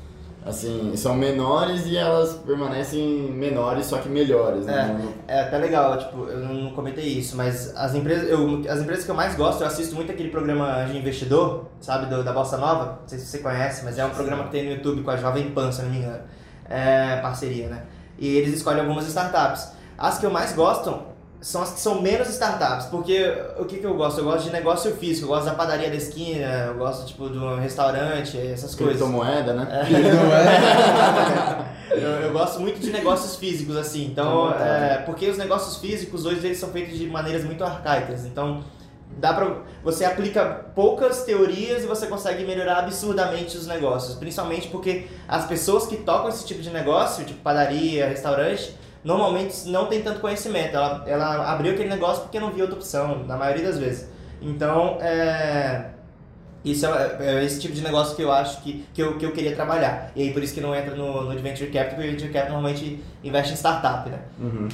C: Assim, são menores e elas permanecem menores, só que melhores, né?
D: É até legal, tipo, eu não comentei isso, mas as empresas, eu, as empresas que eu mais gosto, eu assisto muito aquele programa de investidor, sabe, do, da Bossa Nova, não sei se você conhece, mas é um programa que tem no YouTube com a Jovem Pan, se não me engano, é parceria, né? E eles escolhem algumas startups. As que eu mais gosto são as que são menos startups, porque o que, que eu gosto? Eu gosto de negócio físico, eu gosto da padaria da esquina, eu gosto, tipo, de um restaurante, essas coisas.
C: Criptomoeda, né? *laughs*
D: eu, eu gosto muito de negócios físicos, assim. Então,
C: Tá bom, tá.
D: é, porque os negócios físicos hoje eles são feitos de maneiras muito arcaicas. Então, dá pra, você aplica poucas teorias e você consegue melhorar absurdamente os negócios. Principalmente porque as pessoas que tocam esse tipo de negócio, tipo padaria, restaurante, normalmente não tem tanto conhecimento. Ela, ela abriu aquele negócio porque não via outra opção, na maioria das vezes. Então, é, isso é, é esse tipo de negócio que eu acho que, que, eu, que eu queria trabalhar. E aí por isso que não entra no, no de Venture Capital, porque o Venture Capital normalmente investe em startup, né?
C: Uhum.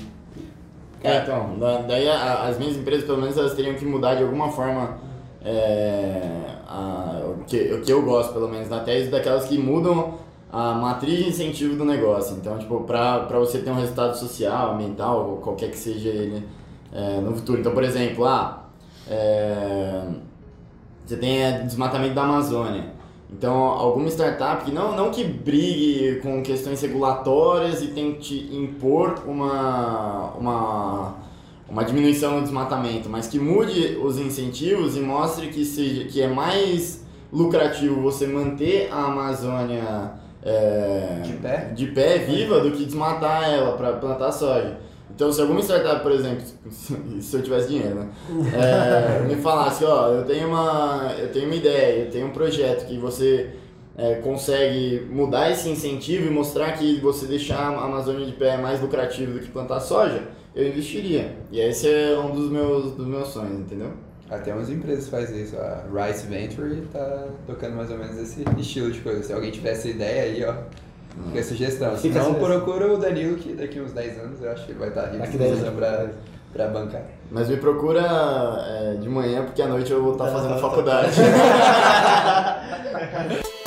C: É, então, da- daí a- as minhas empresas, pelo menos, elas teriam que mudar de alguma forma é, a- o, que, o que eu gosto, pelo menos, na tese daquelas que mudam a matriz de incentivo do negócio. Então, tipo, pra você ter um resultado social, ambiental, ou qualquer que seja ele é, no futuro. Então, por exemplo, ah, é, você tem é, desmatamento da Amazônia. Então, alguma startup que não, não que brigue com questões regulatórias e tente impor uma, uma, uma diminuição no desmatamento, mas que mude os incentivos e mostre que, seja, que é mais lucrativo você manter a Amazônia é,
A: De pé?
C: de pé viva do que desmatar ela para plantar soja. Então, se alguma startup, por exemplo, *laughs* se eu tivesse dinheiro, né? É, me falasse, ó, eu tenho uma, eu tenho uma ideia, eu tenho um projeto que você é, consegue mudar esse incentivo e mostrar que você deixar a Amazônia de pé é mais lucrativo do que plantar soja, eu investiria. E esse é um dos meus, dos meus sonhos, entendeu?
A: Até umas empresas fazem isso. A Rice Venture tá tocando mais ou menos esse estilo de coisa. Se alguém tiver essa ideia aí, ó, fica a sugestão. Se não, procura o Danilo, que daqui uns 10 anos eu acho que ele vai estar rico
E: Daqui 10
A: disposto pra, pra bancar.
C: Mas me procura é, de manhã, porque à noite eu vou estar
D: Tá,
C: fazendo
D: tá, tá.
C: faculdade. *laughs* *laughs*